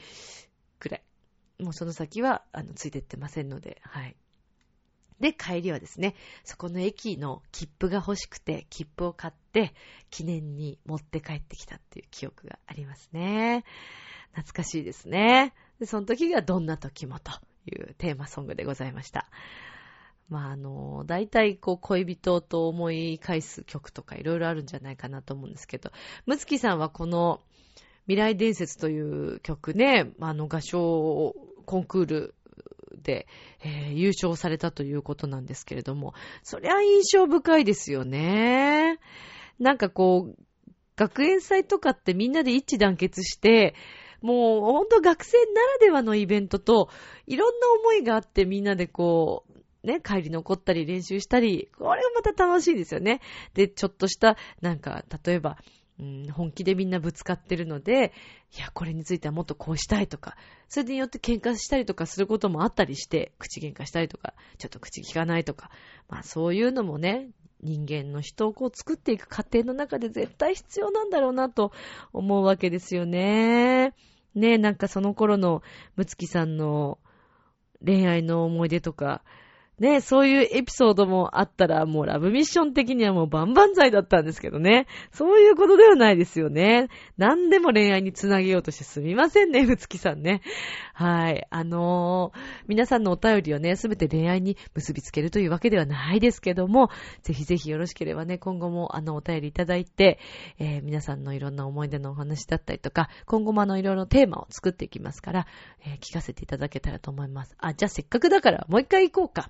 くらい。もうその先は、あの、ついてってませんので、はい。で、帰りはですね、そこの駅の切符が欲しくて、切符を買って、記念に持って帰ってきたっていう記憶がありますね。懐かしいですね。で、その時がどんな時もというテーマソングでございました。まあ、あの、大体こう恋人と思い返す曲とかいろいろあるんじゃないかなと思うんですけど、むつきさんはこの未来伝説という曲ね、あの合唱コンクールで、えー優勝されたということなんですけれども、そりゃ印象深いですよね。なんかこう、学園祭とかってみんなで一致団結して、もうほんと学生ならではのイベントと、いろんな思いがあってみんなでこう、ね、帰り残ったり練習したり、これがまた楽しいですよね。で、ちょっとした、なんか、例えば、ん、本気でみんなぶつかってるので、いや、これについてはもっとこうしたいとか、それによって喧嘩したりとかすることもあったりして、口喧嘩したりとか、ちょっと口聞かないとか、まあそういうのもね、人間の人をこう作っていく過程の中で絶対必要なんだろうなと思うわけですよね。ねえ、なんかその頃のむつきさんの恋愛の思い出とか、ね、そういうエピソードもあったら、もうラブミッション的にはもう万々歳だったんですけどね。そういうことではないですよね。何でも恋愛につなげようとしてすみませんね、むつきさんね。はい。あのー皆さんのお便りをね、すべて恋愛に結びつけるというわけではないですけども、ぜひぜひよろしければね、今後もあの、お便りいただいて、えー皆さんのいろんな思い出のお話だったりとか、今後もあの、いろいろテーマを作っていきますから、えー聞かせていただけたらと思います。あ、じゃあせっかくだから、もう一回行こうか。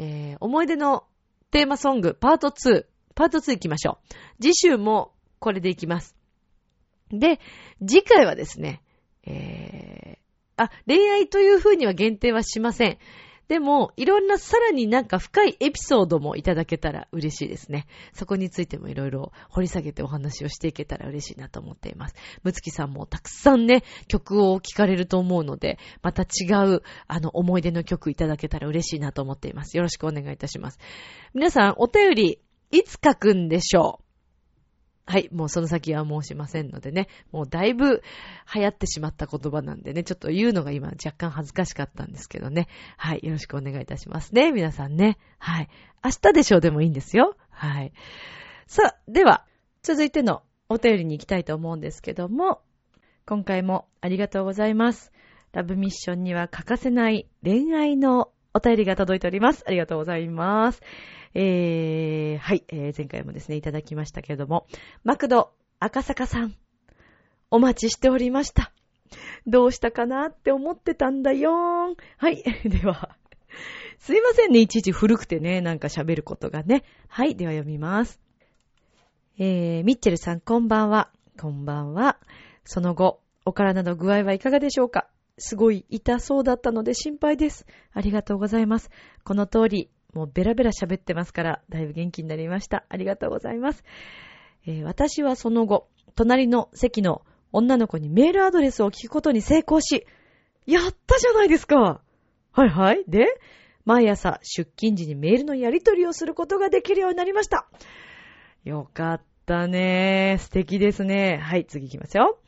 えー思い出のテーマソング、パート2。パート2行きましょう。次週もこれで行きます。で、次回はですね、えー、あ、恋愛という風には限定はしません。でも、いろんなさらになんか深いエピソードもいただけたら嬉しいですね。そこについてもいろいろ掘り下げてお話をしていけたら嬉しいなと思っています。むつきさんもたくさんね、曲を聴かれると思うので、また違う、あの、思い出の曲いただけたら嬉しいなと思っています。よろしくお願いいたします。皆さん、お便り、いつ書くんでしょう？はい。もうその先は申しませんのでね。もうだいぶ流行ってしまった言葉なんでね。ちょっと言うのが今若干恥ずかしかったんですけどね。はい。よろしくお願いいたしますね。皆さんね。はい。明日でしょうでもいいんですよ。はい。さあ、では、続いてのお便りに行きたいと思うんですけども、今回もありがとうございます。ラブミッションには欠かせない恋愛のお便りが届いております。ありがとうございます。えー、はい、えー前回もですね、いただきましたけれども、マクド赤坂さん、お待ちしておりました。どうしたかなって思ってたんだよーん。はい、では、すいませんね、いちいち古くてね、なんか喋ることがね。はい、では読みます。えー、ミッチェルさん、こんばんは。こんばんは。その後、お体の具合はいかがでしょうか？すごい痛そうだったので心配です。ありがとうございます。この通り、もうベラベラ喋ってますから、だいぶ元気になりました。ありがとうございます。えー私はその後、隣の席の女の子にメールアドレスを聞くことに成功し、やったじゃないですかはいはい。で、毎朝出勤時にメールのやり取りをすることができるようになりました。よかったね。素敵ですね。はい、次行きますよ。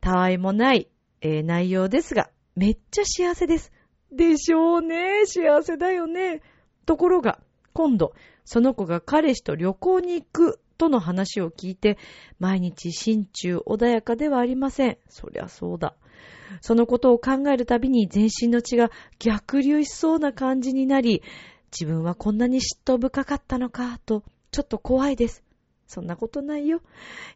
たわいもない、えー内容ですが、めっちゃ幸せです。でしょうね。幸せだよね。ところが、今度、その子が彼氏と旅行に行くとの話を聞いて、毎日心中穏やかではありません。そりゃそうだ。そのことを考えるたびに全身の血が逆流しそうな感じになり、自分はこんなに嫉妬深かったのか、と、ちょっと怖いです。そんなことないよ。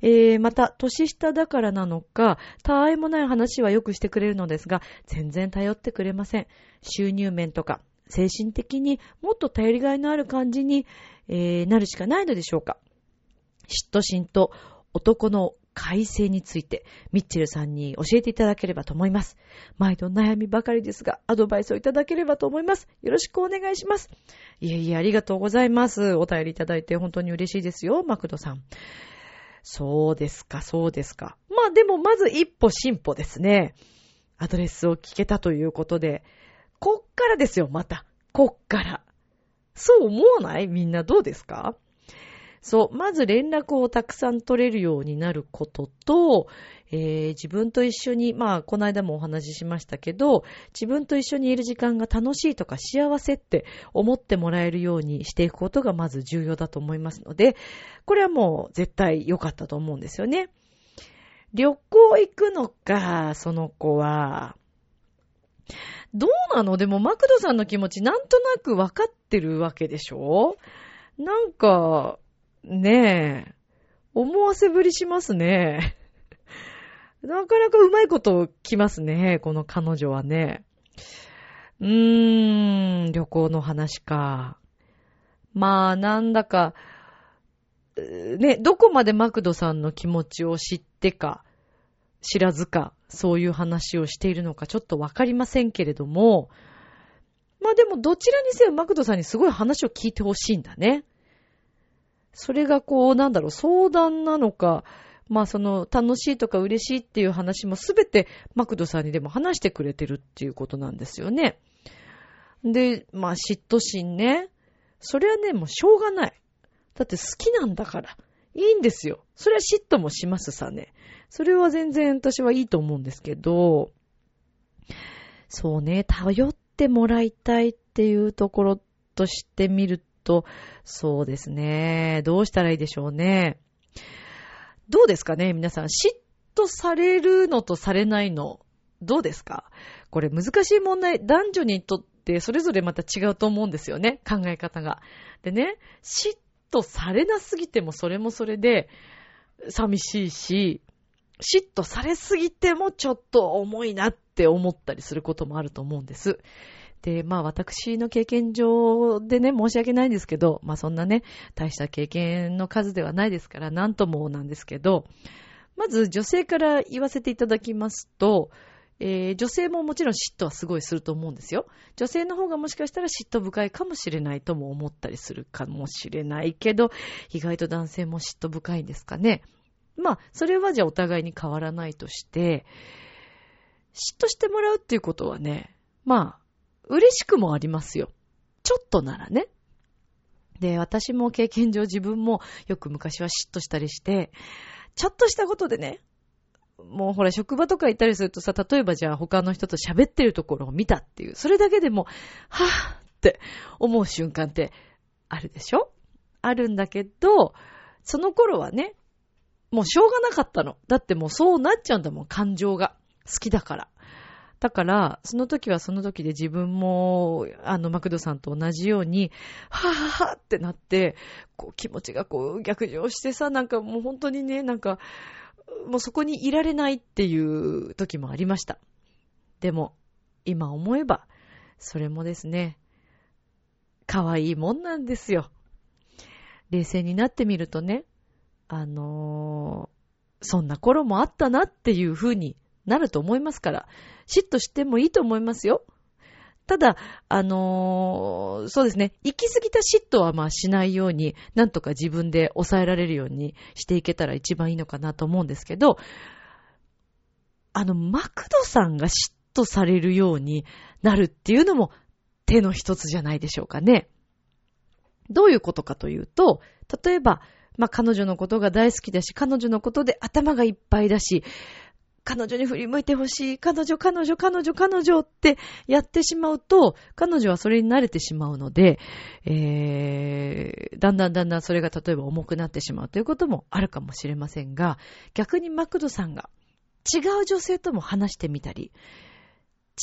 えー、また、年下だからなのか、たわいもない話はよくしてくれるのですが、全然頼ってくれません。収入面とか、精神的にもっと頼りがいのある感じに、えーなるしかないのでしょうか。嫉妬心と男の改正について、ミッチェルさんに教えていただければと思います。毎度悩みばかりですが、アドバイスをいただければと思います。よろしくお願いします。いえいえ、ありがとうございます。お便りいただいて本当に嬉しいですよ、マクドさん。そうですか、そうですか。まあでも、まず一歩進歩ですね。アドレスを聞けたということで、こっからですよ、また。こっから。そう思わない？みんなどうですか？そう、まず連絡をたくさん取れるようになることと、えー自分と一緒に、まあ、この間もお話ししましたけど、自分と一緒にいる時間が楽しいとか幸せって思ってもらえるようにしていくことがまず重要だと思いますので、これはもう絶対良かったと思うんですよね。旅行行くのか、その子は。どうなの？でも、マクドさんの気持ちなんとなくわかってるわけでしょ？なんか、ねえ、思わせぶりしますね。なかなかうまいこと来ますね、この彼女はね。うーん、旅行の話か。まあ、なんだか、ね、どこまでマクドさんの気持ちを知ってか、知らずか、そういう話をしているのかちょっとわかりませんけれども、まあでもどちらにせよマクドさんにすごい話を聞いてほしいんだね。それがこう、なんだろう、相談なのか、まあその楽しいとか嬉しいっていう話もすべてマクドさんにでも話してくれてるっていうことなんですよね。で、まあ嫉妬心ね。それはね、もうしょうがない。だって好きなんだから。いいんですよ。それは嫉妬もしますさね。それは全然私はいいと思うんですけど、そうね、頼ってもらいたいっていうところとしてみると、そうですね。どうしたらいいでしょうね。どうですかね皆さん、嫉妬されるのとされないの、どうですか？これ難しい問題、男女にとってそれぞれまた違うと思うんですよね。考え方が。でね、嫉妬されなすぎてもそれもそれで寂しいし、嫉妬されすぎてもちょっと重いなって思ったりすることもあると思うんです。で、まあ私の経験上でね、申し訳ないんですけど、まあそんなね、大した経験の数ではないですから、なんともなんですけど、まず女性から言わせていただきますと、えー女性ももちろん嫉妬はすごいすると思うんですよ。女性の方がもしかしたら嫉妬深いかもしれないとも思ったりするかもしれないけど、意外と男性も嫉妬深いんですかね。まあ、それはじゃあお互いに変わらないとして、嫉妬してもらうっていうことはね、まあ、嬉しくもありますよ。ちょっとならね。で、私も経験上自分もよく昔は嫉妬したりして、ちょっとしたことでね、もうほら職場とか行ったりするとさ、例えばじゃあ他の人と喋ってるところを見たっていう、それだけでも、はぁって思う瞬間ってあるでしょ？あるんだけど、その頃はね、もうしょうがなかったの。だってもうそうなっちゃうんだもん、感情が。好きだから。だから、その時はその時で自分も、あの、マクドさんと同じように、はぁはぁはってなって、こう気持ちがこう逆上してさ、なんかもう本当にね、なんか、もうそこにいられないっていう時もありました。でも、今思えば、それもですね、可愛いもんなんですよ。冷静になってみるとね、あのーそんな頃もあったなっていう風になると思いますから、嫉妬してもいいと思いますよ。ただ、あのーそうですね、行き過ぎた嫉妬はまあしないように、なんとか自分で抑えられるようにしていけたら一番いいのかなと思うんですけど、あの、マクドさんが嫉妬されるようになるっていうのも手の一つじゃないでしょうかね。どういうことかというと、例えば、まあ、彼女のことが大好きだし、彼女のことで頭がいっぱいだし、彼女に振り向いてほしい、彼女、彼女、彼女、彼女ってやってしまうと、彼女はそれに慣れてしまうので、えー、だんだんだんだんそれが例えば重くなってしまうということもあるかもしれませんが、逆にマクドさんが違う女性とも話してみたり、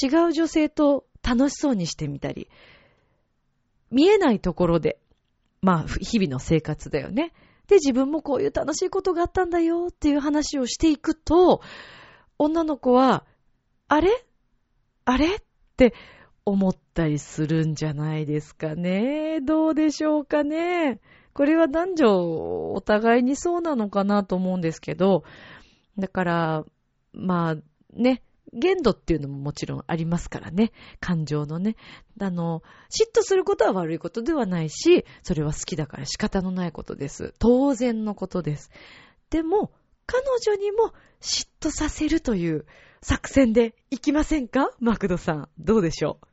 違う女性と楽しそうにしてみたり、見えないところで、まあ、日々の生活だよね。で、自分もこういう楽しいことがあったんだよっていう話をしていくと、女の子は、あれ？あれ？って思ったりするんじゃないですかね。どうでしょうかね。これは男女お互いにそうなのかなと思うんですけど、だから、まあね、限度っていうのももちろんありますからね。感情のね。あの、嫉妬することは悪いことではないし、それは好きだから仕方のないことです。当然のことです。でも、彼女にも嫉妬させるという作戦でいきませんか？マクドさん。どうでしょう？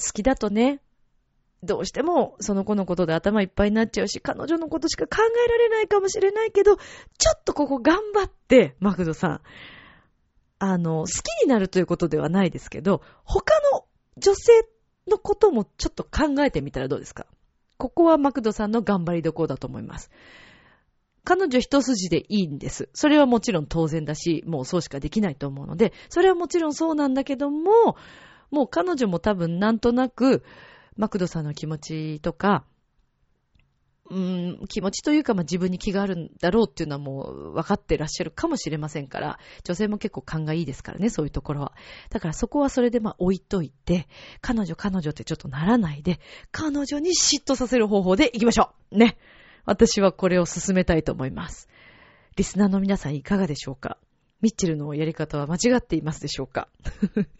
好きだとね、どうしてもその子のことで頭いっぱいになっちゃうし、彼女のことしか考えられないかもしれないけど、ちょっとここ頑張って、マクドさん。あの、好きになるということではないですけど、他の女性のこともちょっと考えてみたらどうですか？ここはマクドさんの頑張りどころだと思います。彼女一筋でいいんです。それはもちろん当然だし、もうそうしかできないと思うので、それはもちろんそうなんだけども、もう彼女も多分なんとなく、マクドさんの気持ちとか、うん、気持ちというか、まあ、自分に気があるんだろうっていうのはもう分かってらっしゃるかもしれませんから、女性も結構勘がいいですからね、そういうところは。だからそこはそれでまあ置いといて、彼女彼女ってちょっとならないで、彼女に嫉妬させる方法でいきましょうね。私はこれを進めたいと思います。リスナーの皆さんいかがでしょうか？ミッチェルのやり方は間違っていますでしょうか？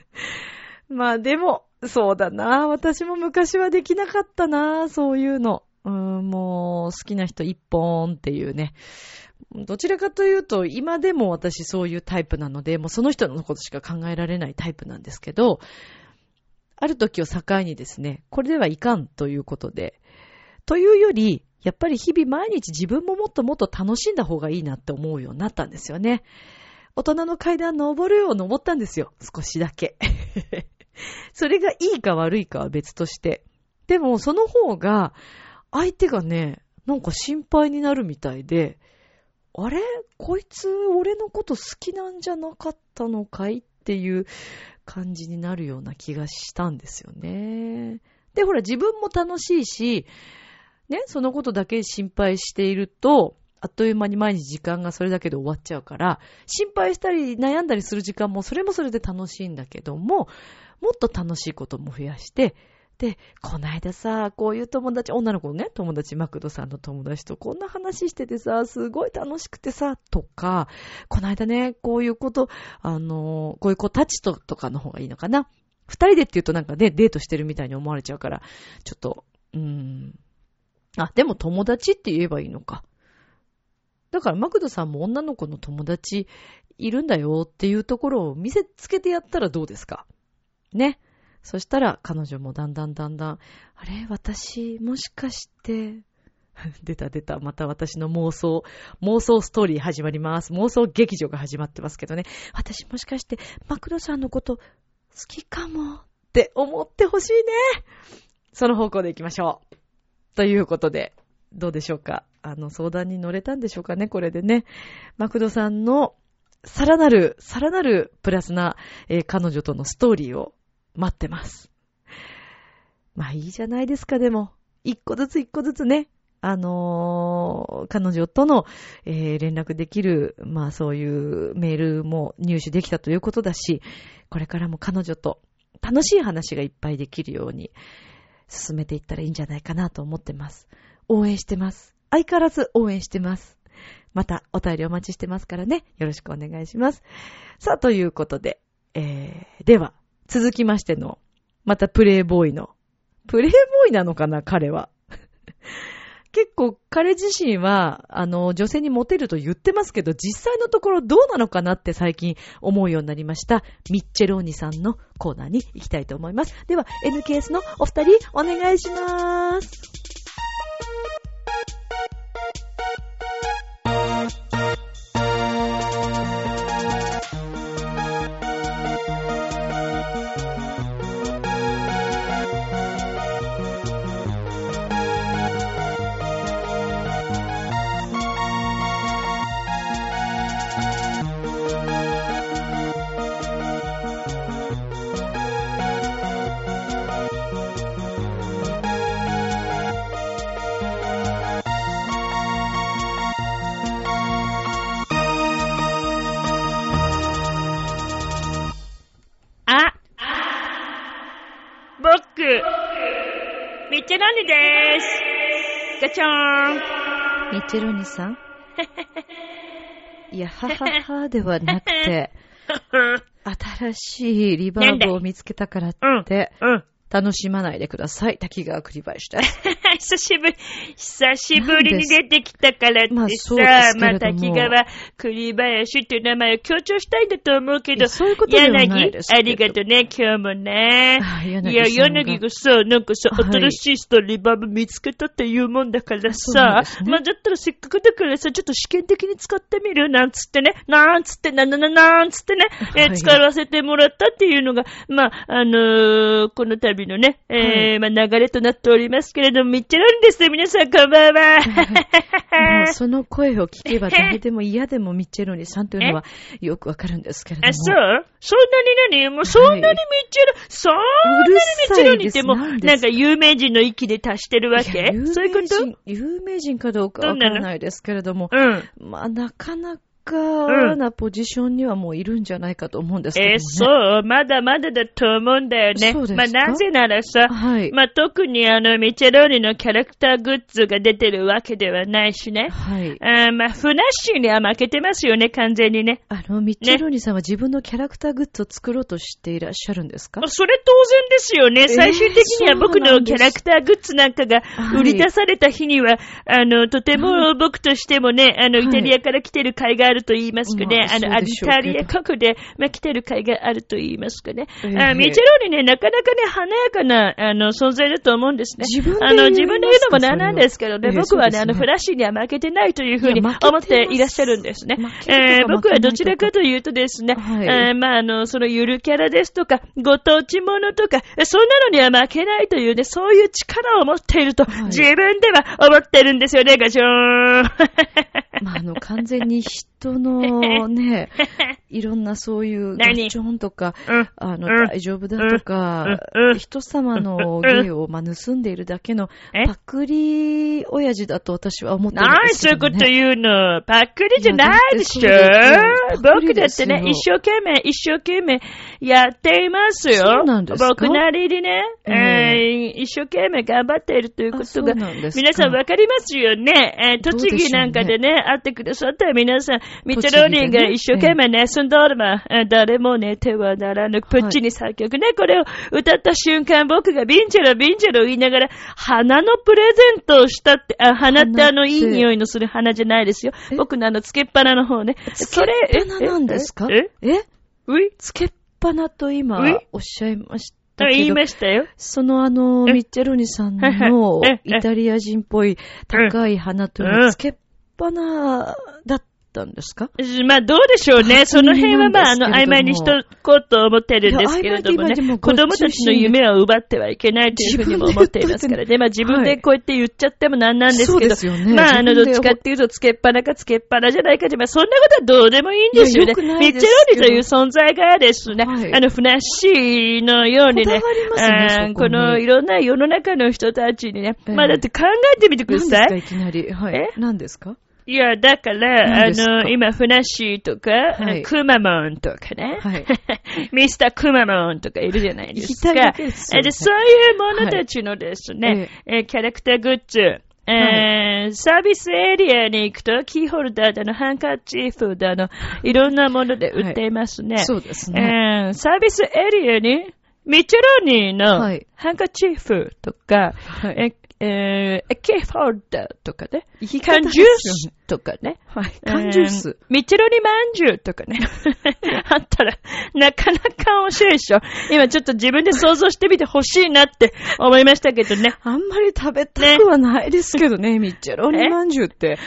まあでも、そうだな。私も昔はできなかったな。そういうの。うーん、もう、好きな人一本っていうね。どちらかというと、今でも私そういうタイプなので、もうその人のことしか考えられないタイプなんですけど、ある時を境にですね、これではいかんということで、というより、やっぱり日々毎日自分ももっともっと楽しんだ方がいいなって思うようになったんですよね。大人の階段登るよう登ったんですよ。少しだけ。それがいいか悪いかは別として。でも、その方が、相手がね、なんか心配になるみたいで、あれ？こいつ、俺のこと好きなんじゃなかったのかい？っていう感じになるような気がしたんですよね。で、ほら、自分も楽しいし、ね、そのことだけ心配していると、あっという間に毎日時間がそれだけで終わっちゃうから、心配したり悩んだりする時間もそれもそれで楽しいんだけども、もっと楽しいことも増やして、で、こないださ、こういう友達、女の子ね、友達、マクドさんの友達とこんな話しててさ、すごい楽しくてさ、とか、こないだね、こういうこと、あの、こういう子たちと、とかの方がいいのかな。二人でって言うとなんかね、デートしてるみたいに思われちゃうから、ちょっと、うーん。あ、でも友達って言えばいいのか。だから、マクドさんも女の子の友達いるんだよっていうところを見せつけてやったらどうですか？ね。そしたら、彼女もだんだんだんだん、あれ？私、もしかして、出た出た。また私の妄想、妄想ストーリー始まります。妄想劇場が始まってますけどね。私もしかして、マクドさんのこと、好きかもって思ってほしいね。その方向で行きましょう。ということで、どうでしょうか？あの、相談に乗れたんでしょうかね？これでね。マクドさんの、さらなる、さらなるプラスな、えー彼女とのストーリーを待ってます。まあいいじゃないですか、でも。一個ずつ一個ずつね、あのー彼女との、えー連絡できる、まあそういうメールも入手できたということだし、これからも彼女と楽しい話がいっぱいできるように進めていったらいいんじゃないかなと思ってます。応援してます。相変わらず応援してます。またお便りお待ちしてますからね。よろしくお願いします。さあ、ということで、えー、では、続きましての、またプレイボーイの、プレイボーイなのかな、彼は。結構彼自身は、あの、女性にモテると言ってますけど、実際のところどうなのかなって最近思うようになりました。ミッチェローニさんのコーナーに行きたいと思います。では、NKS のお二人、お願いします。ミッチェロンニです。ガチョーン。ミッチェローニさん？いや、はははではなくて、新しいリバーブを見つけたからって、うん。楽しまないでください。滝川栗林です。久しぶり、久しぶりに出てきたからってさ、まあまれども。た滝川栗林っていう名前を強調したいんだと思うけど、そういうことではない柳ですありがとうね、今日もね。あいや、柳がさ、なんかさ、はい。新しいストリバーブ見つけたっていうもんだからさ、ね。まあ、だったらせっかくだからさ、ちょっと試験的に使ってみるなんつってね、なんつって、ななななんつってね、えはい。使わせてもらったっていうのが、まあ、あのーこの度日のね、えー、まあ、流れとなっておりますけれども、ミッチェロニです。皆さんこんばんは。もうその声を聞けば誰でも嫌でもミッチェロニさんというのはよくわかるんですけれども。あ、そう？そんなに何？もうそんなにミッチェロ、そんなにミッチェロニってもう、なんか有名人の域で達してるわけ？そういうこ名人有名人かどうかわからないですけれどもと、うん。まあ、なかなかなポジションにはもういるんじゃないかと思うんですけども、ね。えーそう、まだまだだと思うんだよね。そうですか？まあ、なぜならさ、はい。まあ、特にあの、ミチェローニのキャラクターグッズが出てるわけではないしね。はい。あーまあ、フナッシーには負けてますよね、完全にね。あの、ミッチェロニさんは自分のキャラクターグッズを作ろうとしていらっしゃるんですか？それ当然ですよね。最終的には僕のキャラクターグッズなんかがはい売り出された日には、あの、とても僕としてもね、あの、はいイタリアから来てる会があると言いますかね。まああの、そうでしょうけどイタリア国で、まあ、来てる会があると言いますかね。ええあミチェローニね、なかなかね、華やかな、あの、存在だと思うんですね。自分であの、自分で言うのもなんなんですけどね、僕はね、あの、フラッシーには負けてないというふうに思っていらっしゃるんですね。えー僕はどちらか負というとですね、はいえーまあ、あの、そのゆるキャラですとか、ご当地ものとか、そんなのには負けないというね、そういう力を持っていると、はい自分では思ってるんですよね、ガチョーン。まあ、あの、完全に人の ね、いろんなそういうガ何？チョンとか、うん。あの、うん。大丈夫だとか、人様の芸を、まあ、盗んでいるだけのえパクリ親父だと私は思ってるんすけど、そういうことね。言うの？パクリじゃないでしょ。僕だってね、一生懸命、一生懸命やっていますよ。そうなんですか？僕なりにね、ええ。ー一生懸命頑張っているということが皆さんわかりますよね。えー栃木なんかでね、会ってくださった皆さん、ミッチェローが一生懸命ね、住んどるま、えー誰も寝てはならぬ、プッチに作曲ね、これを歌った瞬間、僕がビンチェロ、ビンチェロ言いながら、花のプレゼントをしたって、あ、花ってあの、いい匂いのする花じゃないですよえ。僕のあの、つけっぱなの方ね。それ、つけっぱななんですかえええういつけっぱなと今え、おっしゃいましたあ言いましたよ。そのあの、えミッチェロニさんのええイタリア人っぽい高い花というのうんはつけっぱなだったんですか？まあ、どうでしょうね。その辺はまあ、あの、曖昧にしとこうと思ってるんですけれどもねも。子供たちの夢を奪ってはいけないというふうにも思っていますからね。まあ、自分でこうやって言っちゃってもなんなんですけど。ですよねまあ、あの、どっちかっていうと、つけっぱなかつけっぱなじゃないかじゃ、まあ、そんなことはどうでもいいんですよね。よミッチェローニという存在がですね、はいあの、ふなっしーのようにね、ねこのいろんな世の中の人たちにね、ええまあ、だって考えてみてください。何ですかいきなり？はい。え？何ですか？いや、だから、あの、今、ふなっしーとか、はい。くまモンとかね、はい。ミスターくまモンとかいるじゃないですか。ですでそういうものたちのですね、えキャラクターグッズ、えーサービスエリアに行くと、キーホルダーだの、ハンカチーフだの、いろんなもので売っていますね。そうですね。えーサービスエリアに、ミッチェローニのはいハンカチーフとか、はいええー、キーホルダーとかね、缶ジュースとかね、はい。缶ジュース。えミッチェロニまんじゅうとかね。あったら、なかなか面白いでしょ。今ちょっと自分で想像してみてほしいなって思いましたけどね。あんまり食べたくはないですけどね、ミッチェロニまんじゅうって。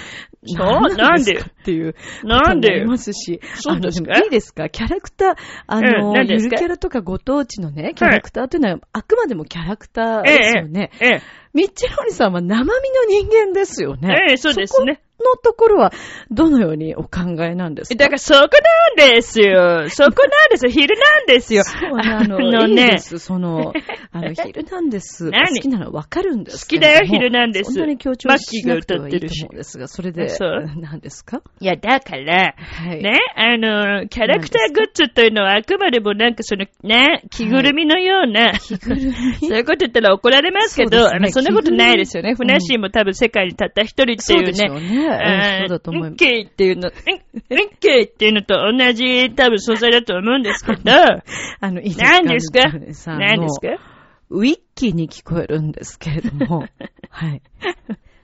そう？何ですかっていう。なんで？ありますし。そうですか？いいですか？キャラクター、あうんの、何ですか？ゆるキャラとかご当地のね、キャラクターというのは、あくまでもキャラクターえですよね。え、えミッチェロニさんは生身の人間ですよね。ええそうですねそこのところは、どのようにお考えなんですえ。かだからそこなんですよ。そこなんですよ。昼なんですよ。そうねあの、いいです。その、あの、ヒルナンデスが好きなのはわかるんです好きだよヒルナンデスそんなに強調しなくてはいいと思うんですが、それで、何 ですか？いや、だから、はい。ね、あの、キャラクターグッズというのはあくまでもなんかその、ね、着ぐるみのような、着ぐるみ？そういうこと言ったら怒られますけど、そねあのそんなことないですよね。ふなっしーも多分世界にたった一人っていうそうでしょうね。そうだと思います。ンケイっていうの、ンンケイっていうのと同じ多分素材だと思うんですけど、あの、いいですか？何ですか？何ですか？ウィッキーに聞こえるんですけれども、はい。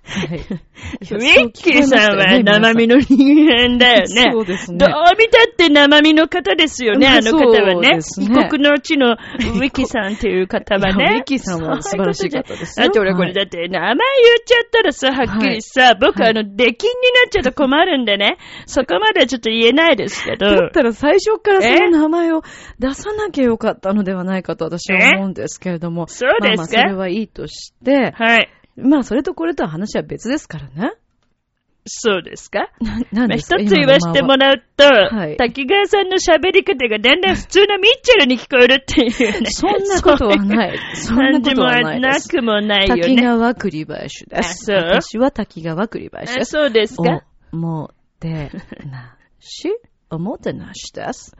はい。ミッキーさんは生身の人間だよね。そうですねどう見たって生身の方ですよね、まああの方はそうね。ですね異国の地のウィキさんっていう方はね。ウィキさんは素晴らしい方ですよあと俺これだって名前言っちゃったらさ、はっきりさ、僕あの、出禁になっちゃうと困るんでね、そこまではちょっと言えないですけど。だったら最初からそえの名前を出さなきゃよかったのではないかと私は思うんですけれども。そうですか？それはいいとして、はい。まあそれとこれとは話は別ですからね。そうですか？な、まあ、なんです？か一つ言わせてもらうと、はい滝川さんの喋り方がだんだん普通のミッチェルに聞こえるっていうね。そんなことはない。そんなことはないなくもないよね。滝川栗林です。あそう？私は滝川栗林です。あそうですか？おもてなし、おもてなしです。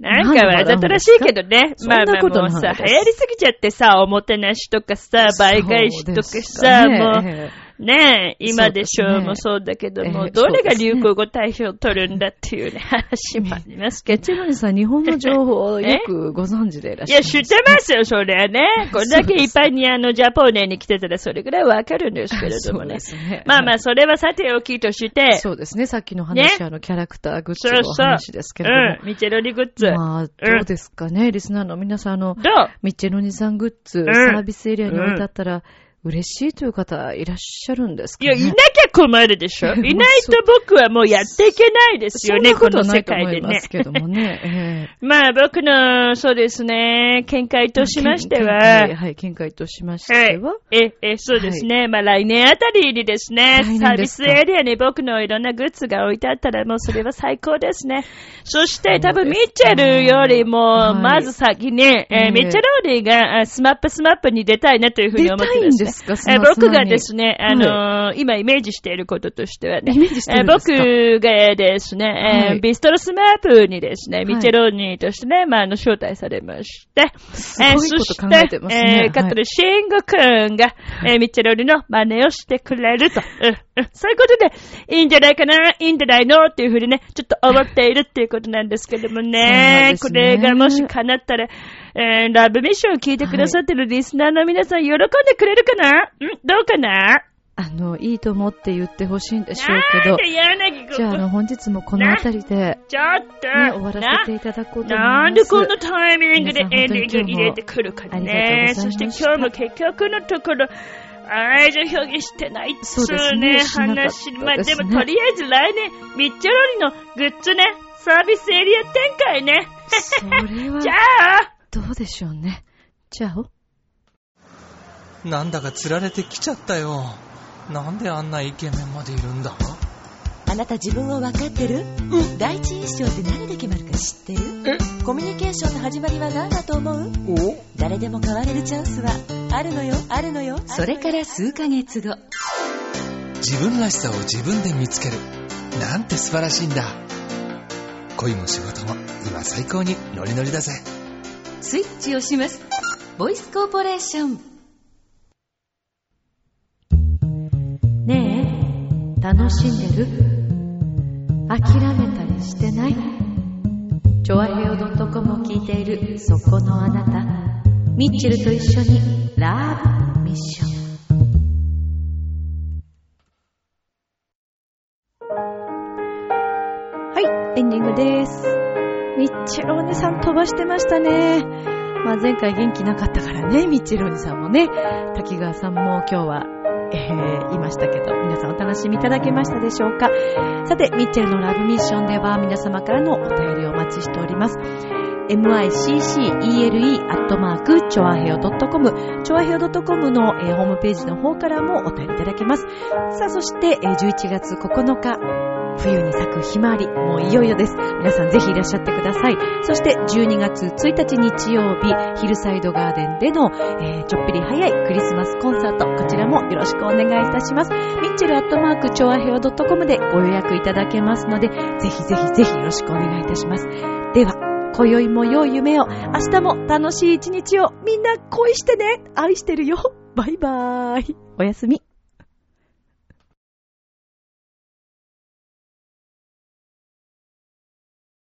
なんかわざとらしいけどね。まあまあこともうさ、流行りすぎちゃってさ、おもてなしとかさ、倍返しとかさ、もう、えねえ、今でしょそうもそうだけども、ええどれが流行語大賞を取るんだっていうね、話もありますけえど。一郎さん、日本の情報をよくご存知でいらっしゃるいや、知ってますよ、それはね。これだけいっぱいにあの、ジャポーネに来てたらそれぐらいわかるんですけれどもね。ねまあまあ、それはさておきとして、そうですね。さっきの話、ねあの、キャラクターグッズのそうそう。話ですけれども。うん、ミチェロリグッズ。まあ、どうですかね、リスナーの皆さん、あの、ミッチェロニさんグッズ、んサービスエリアに置いてあったら、嬉しいという方いらっしゃるんですかねいや、いなきゃ困るでしょ。いないと僕はもうやっていけないですよね、この世界でねます。けどもね。え まあ僕の、そうですね、見解えとしましては、はい、見解としましはいては、。え、え、そうですね。まあ来年あたりにですねす、かサービスエリアに僕のいろんなグッズが置いてあったらもうそれは最高ですね。そして多分ミッチェルよりも、はいまず先に、えええーミッチェローリーがあスマップスマップに出たいなというふうに思ってます、ですか？スえ僕がですね、あのー今イメージしていることとしてはね、イメージしてるんですか？えー僕がですね、えーはいビストロスマップにですね、い。ミッチェローニーとしてね、まあ、あの、招待されまして、すごいこと考えてますね。えー、カトルシンゴくんが、えーミッチェローニーの真似をしてくれると。そういうことで、いいんじゃないかな、いいんじゃないの？っていうふうにね、ちょっと思っているっていうことなんですけどもね、これがもし叶ったら、えー、ラブミッションを聞いてくださってるリスナーの皆さん、喜んでくれるかな？ん？どうかな？あの、いいと思って言ってほしいんでしょうけど。じゃあ、あの、本日もこの辺りで、ちょっと、ね、終わらせていただこうと思います。なんでこんなタイミングでエンディング入れてくるかね。そして今日も結局のところ、愛情表現してないっつそうね、ね話。ねまあでもとりあえず来年、ミッチェロリのグッズね、サービスエリア展開ね。それは。じゃ、あ、でしょうね。じゃあ、なんだか釣られてきちゃったよ。なんであんなイケメンまでいるんだ？あなた自分を分かってる？第一印象って何で決まるか知ってる？コミュニケーションの始まりは何だと思う？お？誰でも変われるチャンスはあるのよ。あるのよ。それから数ヶ月後。自分らしさを自分で見つける。なんて素晴らしいんだ。恋も仕事も今最高にノリノリだぜ。スイッチをします。ボイスコーポレーション。ねえ、楽しんでる？諦めたりしてない？チョアヘオ .com を聞いているそこのあなた、ミッチェルと一緒にラブミッション。はい、エンディングです。ミッチェローニさん飛ばしてましたね。まあ前回元気なかったからね、ミッチェローニさんもね、滝川さんも今日は、えー、いましたけど、皆さんお楽しみいただけましたでしょうかさて、ミッチェルのラブミッションでは皆様からのお便りをお待ちしております。miccele アットマーク、チョアヘオ .com、チョアヘオ .com の、えーホームページの方からもお便りいただけます。さあ、そして、えー11月9日、冬に咲くひまわり、もういよいよです。皆さんぜひいらっしゃってください。そして12月1日日曜日、ヒルサイドガーデンでの、えーちょっぴり早いクリスマスコンサート、こちらもよろしくお願いいたします。ミッチェルアットマーク、チョアヘオ .com でご予約いただけますので、ぜひぜひぜひよろしくお願いいたします。では、今宵も良い夢を、明日も楽しい一日を、みんな恋してね愛してるよバイバーイおやすみ